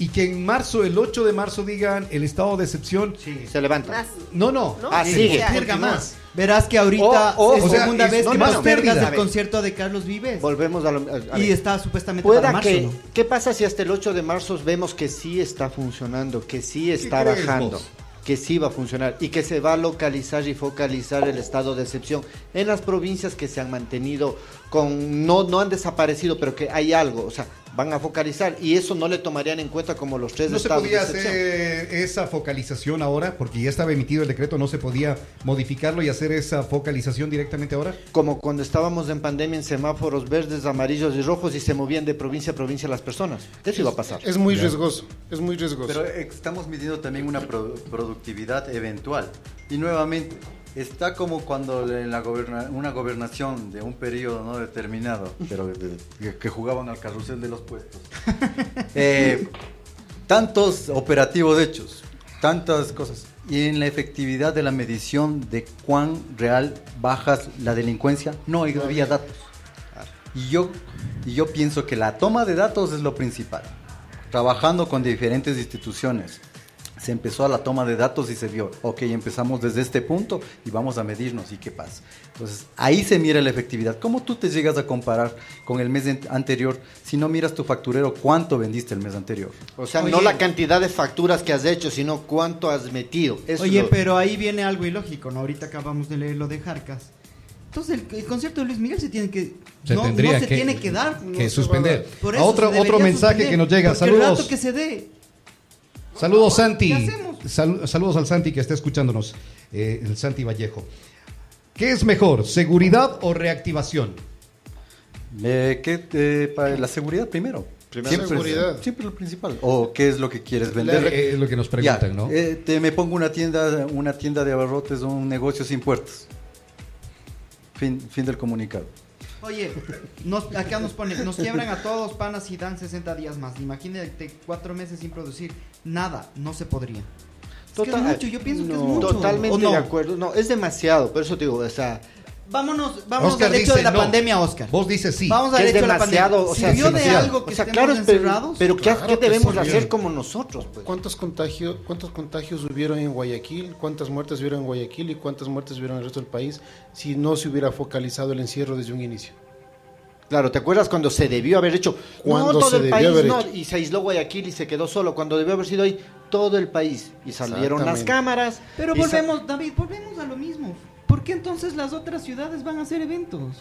B: y que en marzo, el 8 de marzo, digan el estado de excepción.
A: Se levanta.
H: Más.
B: No, no,
A: Ah, sigue.
B: posterga más.
F: Verás que ahorita
A: O- o-
F: es
B: o sea,
F: segunda
B: es-
F: vez
B: no,
F: que
B: no,
F: postergas el concierto de Carlos Vives.
A: Volvemos a lo a- a
F: Y está supuestamente para
A: Pueda
F: marzo,
A: que,
F: ¿no?
A: ¿qué pasa si hasta el 8 de marzo vemos que sí está funcionando, que sí está bajando,
B: vos?
A: que sí va a funcionar y que se va a localizar y focalizar el estado de excepción en las provincias que se han mantenido con no no han desaparecido, pero que hay algo, o sea, van a focalizar y eso no le tomarían en cuenta como los tres
B: No se
A: estados
B: podía
A: de excepción.
B: hacer esa focalización ahora, porque ya estaba emitido el decreto, no se podía modificarlo y hacer esa focalización directamente ahora.
A: Como cuando estábamos en pandemia en semáforos verdes, amarillos y rojos y se movían de provincia a provincia las personas. Eso iba a pasar.
C: Es muy riesgoso, es muy riesgoso.
G: Pero eh, estamos midiendo también una pro- productividad eventual. Y nuevamente, está como cuando en la goberna- una gobernación de un periodo no determinado, pero de- que jugaban al carrusel de los puestos. Eh, tantos operativos hechos, tantas cosas. Y en la efectividad de la medición de cuán real bajas la delincuencia, no había datos. Y yo, y yo pienso que la toma de datos es lo principal. Trabajando con diferentes instituciones, se empezó a la toma de datos y se vio, ok, empezamos desde este punto y vamos a medirnos y qué pasa. Entonces, ahí se mira la efectividad. ¿Cómo tú te llegas a comparar con el mes anterior si no miras tu facturero cuánto vendiste el mes anterior?
A: O sea,
F: Oye.
A: no la cantidad de facturas que has hecho, sino cuánto has metido. Eso
F: Oye,
A: lo-
F: pero ahí viene algo ilógico, ¿no? Ahorita acabamos de leer lo de Jarcas. Entonces el, el concierto de Luis Miguel se tiene que
B: Se
F: no,
B: tendría
F: no se
B: que-
F: tiene que dar.
B: que
F: no
B: suspender. A otro- otro mensaje
F: suspender,
B: que nos llega.
F: porque El
B: Saludos.
F: rato que se dé.
B: Saludos Santi.
F: ¿Qué hacemos?
B: Sal- saludos al Santi que está escuchándonos, eh, el Santi Vallejo. ¿Qué es mejor, seguridad o reactivación?
G: Eh, ¿qué, eh, para la seguridad primero.
C: Primero seguridad.
G: Siempre lo principal. ¿O qué es lo que quieres vender?
B: Eh, es lo que nos
G: Ya,
B: preguntan, ¿no?
G: eh, te me pongo una tienda, una tienda de abarrotes o un negocio sin puertas. Fin, fin del comunicado.
F: Oye, nos, acá nos ponen, nos quiebran a todos panas y dan 60 días más. Imagínate cuatro meses sin producir. Nada, no se podría. Es que es
A: Total-
F: mucho, yo pienso que es
A: no,
F: mucho.
A: Totalmente
F: ¿o no?
A: de acuerdo. No, es demasiado, por eso te digo, o sea,
F: Vámonos, vámonos
B: Oscar
F: al hecho
B: dice
F: de la
B: no.
F: pandemia, Oscar.
B: Vos dices sí.
F: Vamos
A: que
F: al
A: es
F: hecho de la
A: demasiado,
F: pandemia.
A: o sea,
F: ¿Sirvió de
A: demasiado.
F: algo que
A: o sea,
F: estemos
A: claro, es, pero,
F: encerrados?
A: pero ¿qué,
C: Claro
A: qué
C: que
A: debemos
C: sirvió.
A: hacer como nosotros? Pues?
C: ¿Cuántos contagios, ¿Cuántos contagios hubieron en Guayaquil? ¿Cuántas muertes hubieron en Guayaquil? ¿Y cuántas muertes hubieron en el resto del país si no se hubiera focalizado el encierro desde un inicio?
A: Claro, ¿te acuerdas cuando se debió haber hecho?
C: Cuando
A: no, todo
C: se
A: el
C: debió
A: país,
C: haber
A: no,
C: hecho.
A: y se aisló Guayaquil y se quedó solo, cuando debió haber sido ahí todo el país. Y salieron las cámaras.
F: Pero volvemos, David, volvemos a lo mismo. ¿Por qué entonces las otras ciudades van a hacer eventos?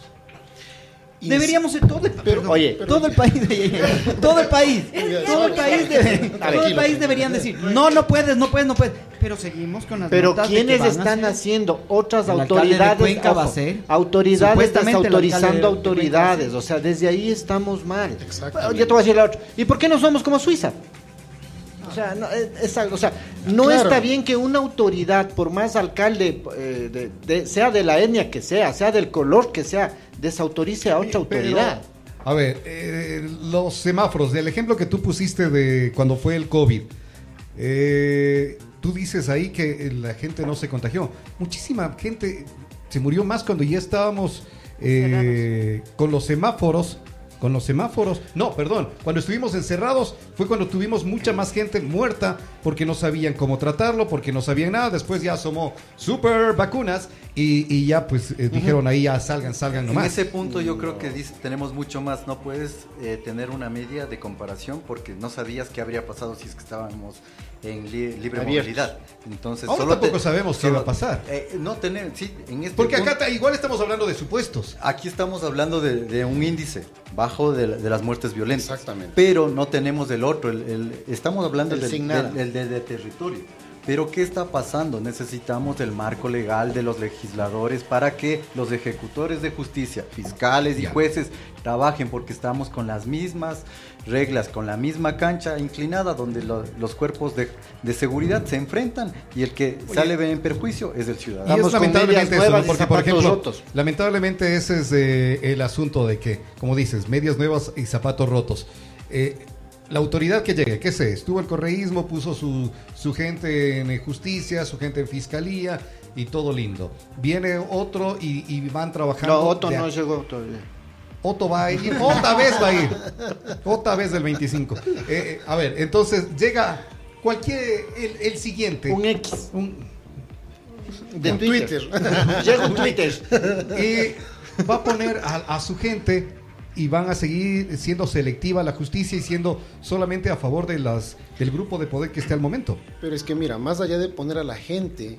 F: Deberíamos ser todo el,
A: oye,
F: todo el país, todo el país, todo el país, debe- todo el país deberían decir, no, no puedes, no puedes, no puedes. Pero seguimos con las
A: Pero
F: notas de
A: ¿quiénes
F: que
A: están haciendo? Otras
F: El de
A: autoridades.
F: Va a
A: ojo,
F: hacer.
A: Autoridades
F: de-
A: desautorizando
F: de va
A: autoridades. O sea, desde ahí estamos mal.
C: Exactamente.
A: Ya te voy a decir la otra. ¿Y por qué no somos como Suiza? O sea, no, es- es algo- o sea, no
C: Claro.
A: está bien que una autoridad, por más alcalde, eh, de- de- sea de la etnia que sea, sea del color que sea, desautorice a otra autoridad.
B: A ver, eh, los semáforos, del ejemplo que tú pusiste de cuando fue el COVID, eh, tú dices ahí que eh, la gente no se contagió. Muchísima gente se murió más cuando ya estábamos eh, con los semáforos. Con los semáforos, no, perdón, cuando estuvimos encerrados fue cuando tuvimos mucha más gente muerta porque no sabían cómo tratarlo, porque no sabían nada. Después ya asomó super vacunas y, y ya pues eh, dijeron ahí ya salgan, salgan
G: En
B: nomás.
G: ese punto yo creo que dice, tenemos mucho más. No puedes eh, tener una media de comparación porque no sabías qué habría pasado si es que estábamos en li- libre
A: Abiertos.
G: movilidad. Entonces,
B: Ahora
G: solo
B: tampoco sabemos qué va a pasar.
G: eh, no tener, sí, en este
B: Porque
G: punto-
B: acá ta- igual estamos hablando de supuestos.
G: Aquí estamos hablando de, de un índice bajo de, la- de las muertes violentas.
C: Exactamente.
G: Pero no tenemos el otro. el- el- estamos hablando
A: El
G: del, del- del- del territorio. Pero ¿qué está pasando? Necesitamos el marco legal de los legisladores para que los ejecutores de justicia, fiscales y jueces trabajen porque estamos con las mismas reglas, con la misma cancha inclinada donde lo- los cuerpos de, de seguridad se enfrentan y el que sale en perjuicio es el ciudadano.
B: Es lamentablemente eso, porque por
A: zapatos
B: ejemplo,
A: rotos.
B: lamentablemente ese es eh, el asunto de que, como dices, medias nuevas y zapatos rotos. Eh, la autoridad que llegue, ¿qué sé? Estuvo el correísmo, puso su, su gente en eh, justicia, su gente en fiscalía y todo lindo. Viene otro y, y van trabajando.
A: No, Otto no llegó todavía.
B: Otto va a ir, otra vez va a ir, otra vez del 25. Eh, eh, a ver, entonces llega cualquier, el, el siguiente.
A: Un X.
B: un-
A: De
C: Un
A: Twitter.
C: Twitter.
A: Llega un Twitter.
B: y va a poner a, a su gente y van a seguir siendo selectiva la justicia y siendo solamente a favor de las del grupo de poder que esté al momento.
C: Pero es que mira, más allá de poner a la gente,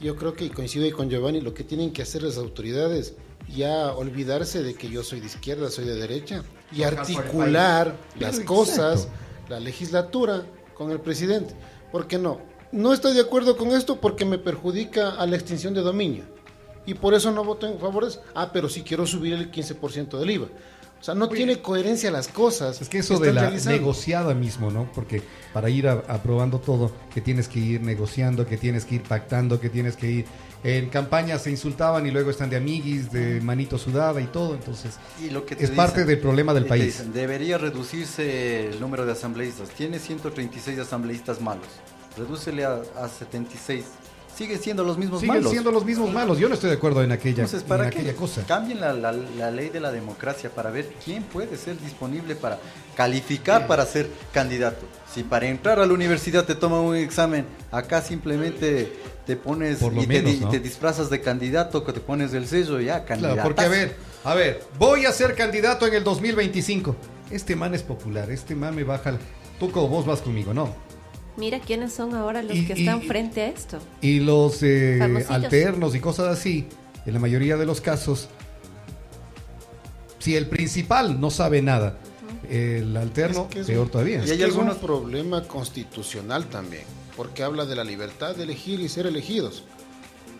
C: yo creo que coincido ahí con Giovanni, lo que tienen que hacer las autoridades ya olvidarse de que yo soy de izquierda, soy de derecha y articular las cosas,
B: exacto.
C: la legislatura con el presidente. ¿Por qué no? No estoy de acuerdo con esto porque me perjudica a la extinción de dominio. Y por eso no voto en favor de eso. Ah, pero sí quiero subir el 15% del IVA. O sea, no tiene coherencia las cosas.
B: Es que eso de la
C: realizando.
B: negociada mismo, ¿no? Porque para ir a- aprobando todo, que tienes que ir negociando, que tienes que ir pactando, que tienes que ir... En campaña se insultaban y luego están de amiguis, de manito sudada y todo, entonces...
G: Y lo que te
B: es parte del problema del
G: te
B: país.
G: dicen, debería reducirse el número de asambleístas. Tiene 136 asambleístas malos. Redúcele a, a 76. Siguen siendo los mismos
B: Siguen
G: malos.
B: siendo los mismos malos. Yo no estoy de acuerdo en aquella,
G: Entonces, ¿para
B: en
G: qué?
B: aquella cosa.
G: Cambien la, la- la ley de la democracia para ver quién puede ser disponible para calificar para ser candidato. Si para entrar a la universidad te toman un examen, acá simplemente te pones
B: Por lo
G: y te,
B: menos,
G: di-
B: ¿no?
G: te disfrazas de candidato, que te pones el sello y ya, candidato.
B: Claro, porque a ver, a ver, voy a ser candidato en el 2025. Este man es popular, este man me baja. Tú como vos vas conmigo, ¿no?
H: Mira quiénes son ahora los
B: Y-
H: que están
B: y-
H: frente a esto.
B: Y los eh, alternos y cosas así, en la mayoría de los casos, si el principal no sabe nada, el alterno,
C: Es que es
B: peor
C: un-
B: todavía.
G: Y hay
C: que
G: algunos-
C: es un problema constitucional también, porque habla de la libertad de elegir y ser elegidos.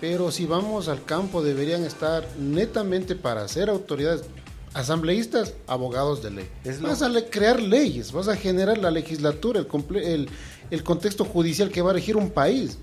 C: Pero si vamos al campo, deberían estar netamente para ser autoridades, asambleístas, abogados de ley.
G: Es lo-
C: Vas a le- crear leyes, vas a generar la legislatura, el, comple- el, el contexto judicial que va a regir un país.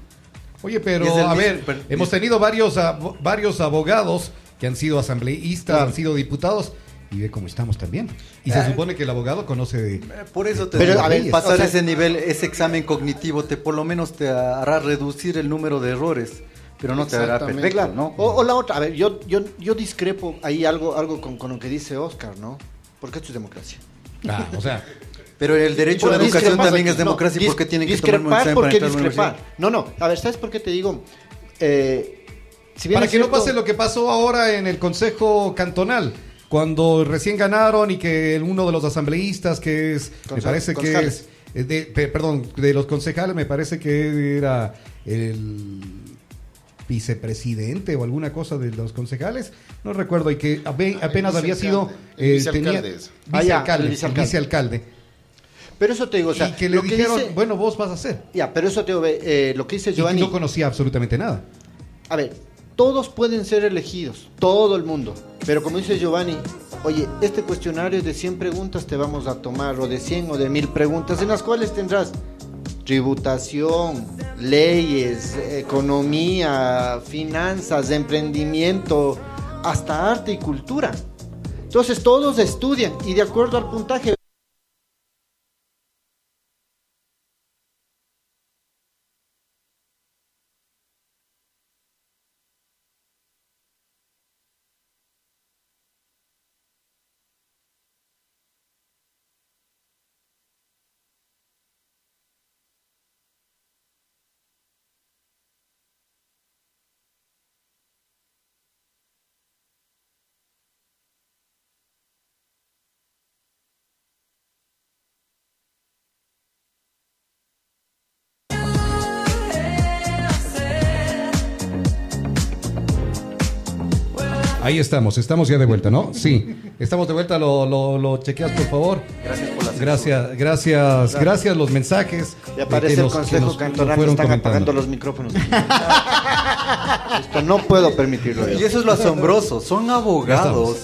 B: Oye, pero a
G: mismo-
B: ver,
G: pero-
B: hemos tenido varios, varios abogados que han sido asambleístas, han sido diputados, y ve cómo estamos también. Y se supone que el abogado conoce de...
G: Eh, Por eso te
A: Pero,
G: digo,
A: a ver,
G: pasar
A: o sea-
G: ese nivel, ese examen cognitivo, te por lo menos te hará reducir el número de errores, pero no te hará
A: Claro,
G: ¿no?
A: O, o la otra, a ver, yo, yo, yo discrepo ahí algo, algo con, con lo que dice Oscar, ¿no? Porque esto es democracia.
B: Ah, o sea,
G: Pero el derecho a la educación también
C: aquí.
G: es democracia
A: No,
G: porque
A: dis-
G: tienen que tomar un
A: discrepar
G: examen
A: ¿por
G: para
A: qué discrepar? No, no, a ver, ¿sabes por qué te digo? Eh, si bien
B: para que no
A: cierto-
B: pase lo que pasó ahora en el Consejo Cantonal, cuando recién ganaron y que uno de los asambleístas, que es, me parece que es, de- pe- perdón, de los concejales, me parece que era el vicepresidente o alguna cosa de los concejales, no recuerdo, y que ape- apenas había sido eh, tenía-
C: vicealcalde.
A: Ah, ya,
B: vicealcalde,
A: vicealcalde. Pero eso te digo, o sea,
B: y que le
A: lo que
B: dijeron,
A: dice-
B: bueno, vos vas a hacer.
A: Ya, pero eso te digo, eh, lo que dice
B: Y
A: Giovanni.
B: no conocía absolutamente nada.
A: A ver, todos pueden ser elegidos, todo el mundo. Pero como dice Giovanni, oye, este cuestionario es de 100 preguntas te vamos a tomar, o de 100 o de 1000 preguntas, en las cuales tendrás tributación, leyes, economía, finanzas, emprendimiento, hasta arte y cultura. Entonces todos estudian y de acuerdo al puntaje
B: Ahí estamos, estamos ya de vuelta, ¿no? Sí, estamos de vuelta, lo, lo, lo chequeas por favor.
G: Gracias por la
B: Gracias, gracias, gracias los mensajes.
A: Y
B: eh,
A: aparece el
B: nos-
A: consejo
B: nos-
A: cantonal que están
B: comentando.
A: apagando los micrófonos. Esto no puedo permitirlo. yo.
G: Y eso es lo asombroso, son abogados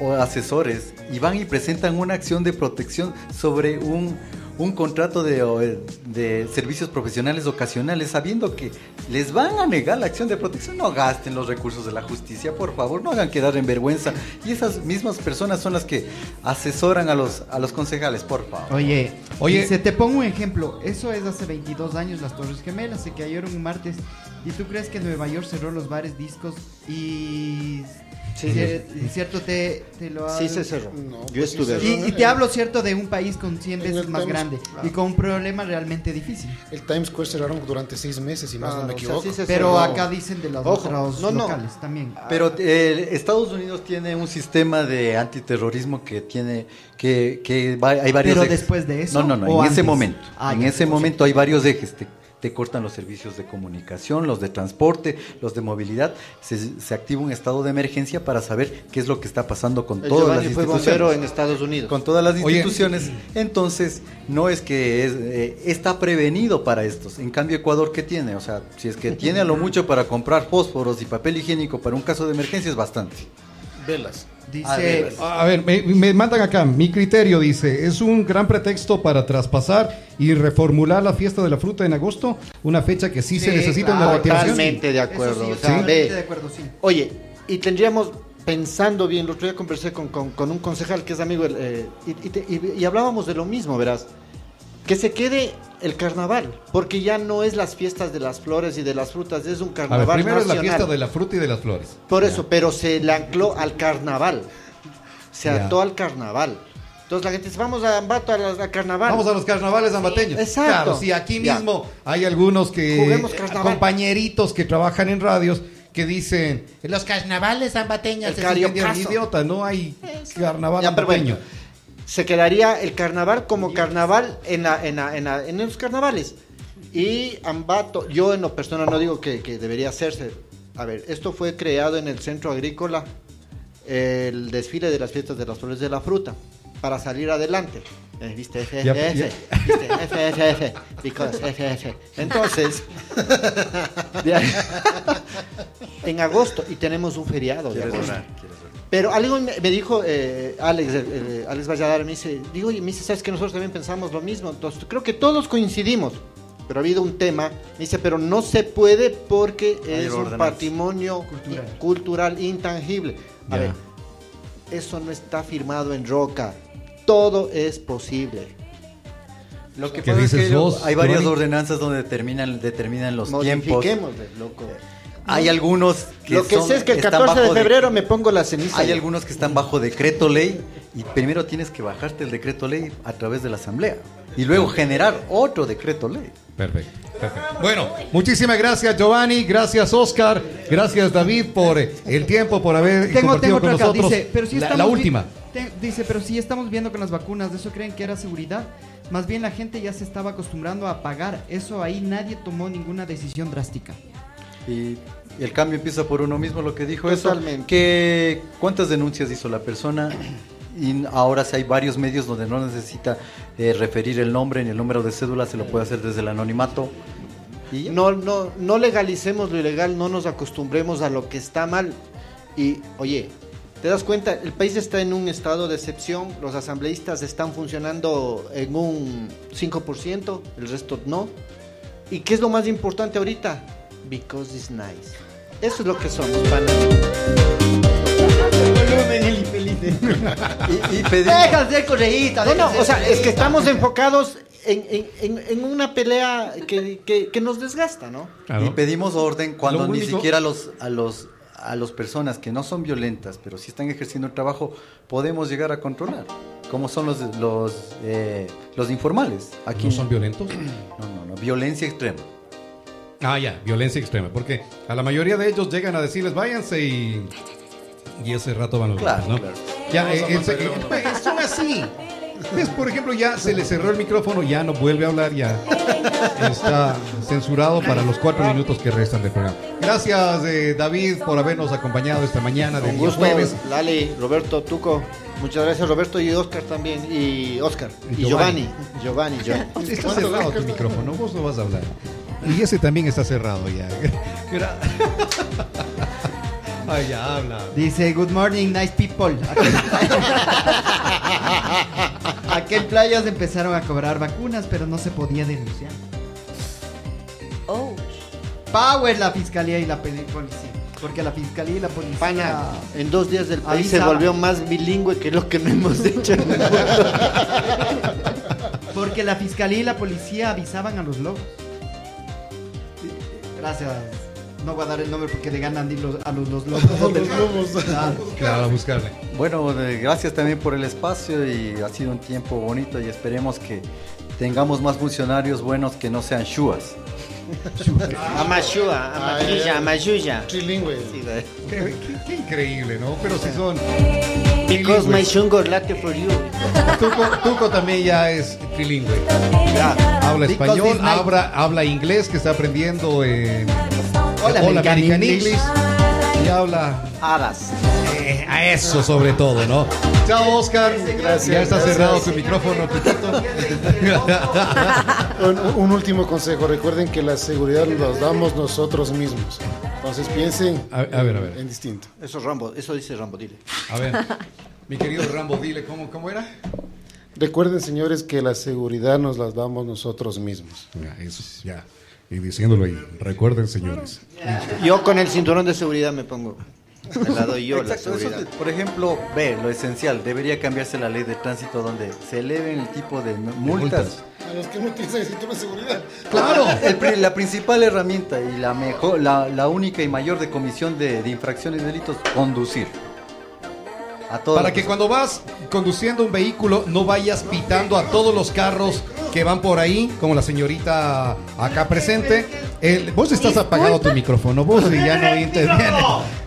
G: o asesores y van y presentan una acción de protección sobre un, un contrato de, eh, de servicios profesionales ocasionales, sabiendo que les van a negar la acción de protección. No gasten los recursos de la justicia, por favor, no hagan quedar en vergüenza. Y esas mismas personas son las que asesoran a los, a los concejales, por favor.
F: Oye,
B: Oye.
F: se te pongo un ejemplo. Eso es hace 22 años las Torres Gemelas. Se cayeron un martes. ¿Y tú crees que Nueva York cerró los bares discos? Y.
A: Sí,
F: cier- ¿Cierto? Te, te lo
A: Sí se cerró.
C: No,
A: Yo
C: pues
A: estuve.
F: Y, y te hablo, ¿cierto? De un país con 100
C: En
F: veces más
C: Times-
F: grande.
C: ah.
F: Y con un problema realmente difícil.
C: El Times Square cerraron durante seis meses, si más
A: Ah,
C: no me
A: o sea,
C: equivoco.
A: sí
F: Pero acá dicen de los
A: Ojo,
F: otros
A: no, no.
F: locales también.
G: Pero eh, Estados Unidos tiene un sistema de antiterrorismo que tiene que, que va- hay varios
F: Pero
G: ejes.
F: después de eso,
G: No, no, no,
F: ¿o
G: en ese momento.
F: Ah,
G: en ese momento hay varios ejes. Te, te cortan los servicios de comunicación, los de transporte, los de movilidad. Se, se activa un estado de emergencia para saber qué es lo que está pasando con
A: El
G: todas las
A: fue
G: instituciones
A: bombero en Estados Unidos.
G: con todas las
B: Oye.
G: instituciones. Entonces, no es que es, eh, está prevenido para estos. En cambio, Ecuador, ¿qué tiene? O sea, si es que tiene a lo mucho para comprar fósforos y papel higiénico para un caso de emergencia, es bastante.
C: Velas.
F: Dice.
B: A ver, me, me mandan acá, mi criterio dice, es un gran pretexto para traspasar y reformular la fiesta de la fruta en agosto, una fecha que sí, se necesita
F: claro,
B: una reactivación.
A: Totalmente de acuerdo.
F: sí,
A: o sea,
F: totalmente
A: ve,
F: de acuerdo, sí.
A: Oye, y tendríamos, pensando bien, el otro día conversé con, con- con un concejal que es amigo, eh, y, y te- y- y hablábamos de lo mismo, verás, que se quede el carnaval, porque ya no es las fiestas de las flores y de las frutas, es un
B: A ver,
A: carnaval
B: primero es la fiesta de la fruta y de las flores.
A: Por eso, pero se le ancló al carnaval, se ató al carnaval. Entonces la gente dice, vamos a Ambato a la- al carnaval.
B: Vamos a los carnavales ambateños.
A: exacto.
B: Claro, sí, aquí mismo hay algunos que eh,
A: carnaval.
B: compañeritos que trabajan en radios que dicen los carnavales ambateños es un idiota, no hay carnaval ambateño.
A: bueno, se quedaría el carnaval como carnaval en, la- en, la- en, la- en los carnavales. Y Ambato, yo en lo personal no digo que, que debería hacerse. A ver, esto fue creado en el centro agrícola, el desfile de las fiestas de las flores de la fruta, para salir adelante. Eh, ¿Viste? F,
B: Ya,
A: F,
B: ya.
A: ¿Viste? F, F, F, because F, F. Entonces, en agosto, y tenemos un feriado de agosto. Pero algo me, dijo eh, Alex, eh, eh, Alex Valladares, me dice, digo, oye, me dice, sabes que nosotros también pensamos lo mismo. Entonces, creo que todos coincidimos. Pero ha habido un tema, me dice, pero no se puede porque
G: Hay
A: es un patrimonio
F: Cultural.
A: intangible. A ver, eso no está firmado en roca. Todo es posible.
G: Lo que
B: ¿Qué
G: pasa es
B: dices
G: que
B: vos,
G: hay varias ordenanzas donde determinan, determinan los tiempos.
A: Loco.
G: Hay algunos que
A: Lo que
G: son-
A: sé es que el
G: están
A: 14 de
G: bajo
A: febrero me pongo la ceniza.
G: Hay
A: ya.
G: algunos que están bajo decreto ley y primero tienes que bajarte el decreto ley a través de la asamblea y luego generar otro decreto ley.
B: Perfecto, perfecto. Bueno, muchísimas gracias Giovanni, gracias Oscar, gracias David por eh, el tiempo, por haber
F: Tengo,
B: compartido
F: tengo otra
B: con
F: acá.
B: nosotros
F: Dice, pero si
B: la, última.
F: te- dice, pero si estamos viendo con las vacunas, ¿de eso creen que era seguridad? Más bien la gente ya se estaba acostumbrando a pagar. Eso ahí nadie tomó ninguna decisión drástica.
G: Y el cambio empieza por uno mismo, lo que dijo
A: Totalmente.
G: eso. Que, ¿Cuántas denuncias hizo la persona? Y ahora sí hay varios medios donde no necesita eh, referir el nombre ni el número de cédula, se lo puede hacer desde el anonimato. Y.
A: No, no, no legalicemos lo ilegal, no nos acostumbremos a lo que está mal. Y, oye, ¿te das cuenta? El país está en un estado de excepción, los asambleístas están funcionando en un 5%, el resto no. ¿Y qué es lo más importante ahorita? Because it's nice. Eso es lo que somos, pana.
G: Y, y pedimos-
F: Déjate correíta.
A: No, no, o sea, es que estamos enfocados en, en- en- una pelea que, que- que nos desgasta, ¿no?
B: Claro.
G: Y pedimos orden cuando
B: Lo
G: ni
B: único-
G: siquiera los, a los a las personas que no son violentas, pero sí están ejerciendo el trabajo, podemos llegar a controlar. Como son los los eh, los informales. Aquí
B: ¿No son violentos?
G: No, no, no, violencia extrema.
B: Ah, ya, violencia extrema. Porque a la mayoría de ellos llegan a decirles váyanse y. Y ese rato van los
G: Claro,
B: ¿no?
G: claro.
B: Ya, eh, eh, eh, son así. Es, por ejemplo, ya se le cerró el micrófono, ya no vuelve a hablar, ya. está censurado para los cuatro minutos que restan del programa. Gracias, eh, David, por habernos acompañado esta mañana de
A: gusto,
B: jueves.
A: Lali, Roberto, Tuco. Muchas gracias, Roberto, y Oscar también. Y Oscar.
B: Y
A: Y Giovanni. Giovanni, Giovanni.
B: Está cerrado tu micrófono, vos no vas a hablar. Y ese también está cerrado ya. Ay, ya habla.
F: Dice, good morning, nice people. Aquí en playas empezaron a cobrar vacunas, pero no se podía denunciar.
H: Oh.
F: Power la fiscalía y la policía. Porque la fiscalía y la policía.
A: Pana, en dos días del país se volvió más bilingüe que lo que no hemos hecho.
F: Porque la fiscalía y la policía avisaban a los lobos. Gracias. No voy a dar el nombre porque le ganan di- los- a los, los lobos. Claro.
B: Claro, a buscarle.
G: Bueno, gracias también por el espacio y ha sido un tiempo bonito y esperemos que tengamos más funcionarios buenos que no sean shuas.
A: Amashua, Amayuya.
C: Trilingüe.
B: Qué, qué- qué increíble, ¿no? Pero si son.
A: Because my shungo late for you.
B: Tuco, Tuco también ya es trilingüe. Habla
F: Because
B: español, habla, habla inglés que está aprendiendo en
F: Hola, American English.
B: y habla
A: Aras.
B: eh, a eso sobre todo, ¿no? Chao Oscar,
C: Gracias,
B: ya está
C: gracias.
B: cerrado tu micrófono, Tutito.
C: Un, un último consejo, recuerden que la seguridad nos damos nosotros mismos. Entonces piensen
B: A, a ver, a ver,
C: en distinto.
A: Eso es Rambo, eso dice Rambo, dile.
B: a ver. Mi querido Rambo, dile cómo, cómo era.
C: Recuerden, señores, que la seguridad nos la damos nosotros mismos.
B: Ya, eso, ya. Y diciéndolo ahí, recuerden, señores.
A: Yo con el cinturón de seguridad me pongo. Me la doy yo la
G: Exacto,
A: seguridad.
G: por ejemplo, B, lo esencial, debería cambiarse la ley de tránsito donde se eleven el tipo de multas.
B: multas.
C: A los que no utilizan el cinturón de seguridad.
G: Claro, el la principal herramienta y la mejor, la, la única y mayor de comisión de, de infracciones y delitos, conducir. A todas
B: Para que cuando vas conduciendo un vehículo no vayas pitando a todos los carros que van por ahí, como la señorita acá presente. El- vos estás apagado tu micrófono, vos y ya no interviene.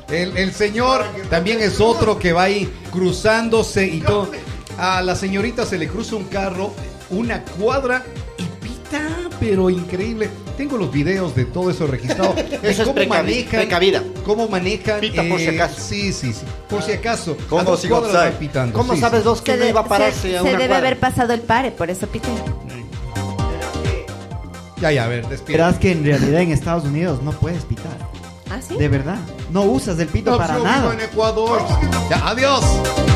B: El, el señor también es otro que va ahí cruzándose y todo. A la señorita se le cruza un carro, una cuadra y pita, pero increíble. Tengo los videos de todo eso registrado.
A: Eso es precavi- precavida.
B: Cómo manejan. eh,
A: Pita por si acaso.
B: Sí, sí, sí. Por si acaso. Dos
G: si
B: pitando.
A: ¿Cómo
B: sí,
A: sabes
B: sí.
A: vos que
H: Se,
A: no iba a pararse
H: se-
A: a
H: se
A: una
H: debe
A: cuadra?
H: haber pasado el pare, por eso pité.
B: Ya, ya, a ver, despide.
F: Verás que en realidad en Estados Unidos no puedes pitar.
H: ¿Ah, sí?
F: De verdad. No usas el pito para nada.
B: en Ecuador. Ya, adiós.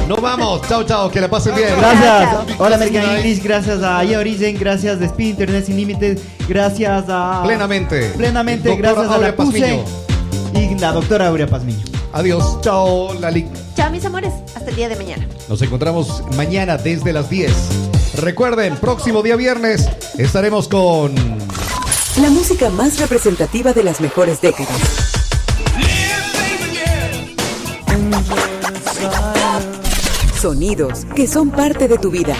B: Nos vamos. Chao, chao. Que la pasen bien.
F: Gracias. Hola American English, gracias a IA Origin, gracias a Speed Internet Sin Límites, gracias a
B: Plenamente.
F: Plenamente,
B: Doctora
F: gracias a
B: Aurea
F: la PUSE
B: Pazmiño.
F: y la doctora Aurea Pazmiño.
B: Adiós. Chao, Lali.
H: Chao, mis amores. Hasta el día de mañana.
B: Nos encontramos mañana desde las 10. Recuerden, próximo día viernes estaremos con
E: La música más representativa de las mejores décadas. Sonidos que son parte de tu vida.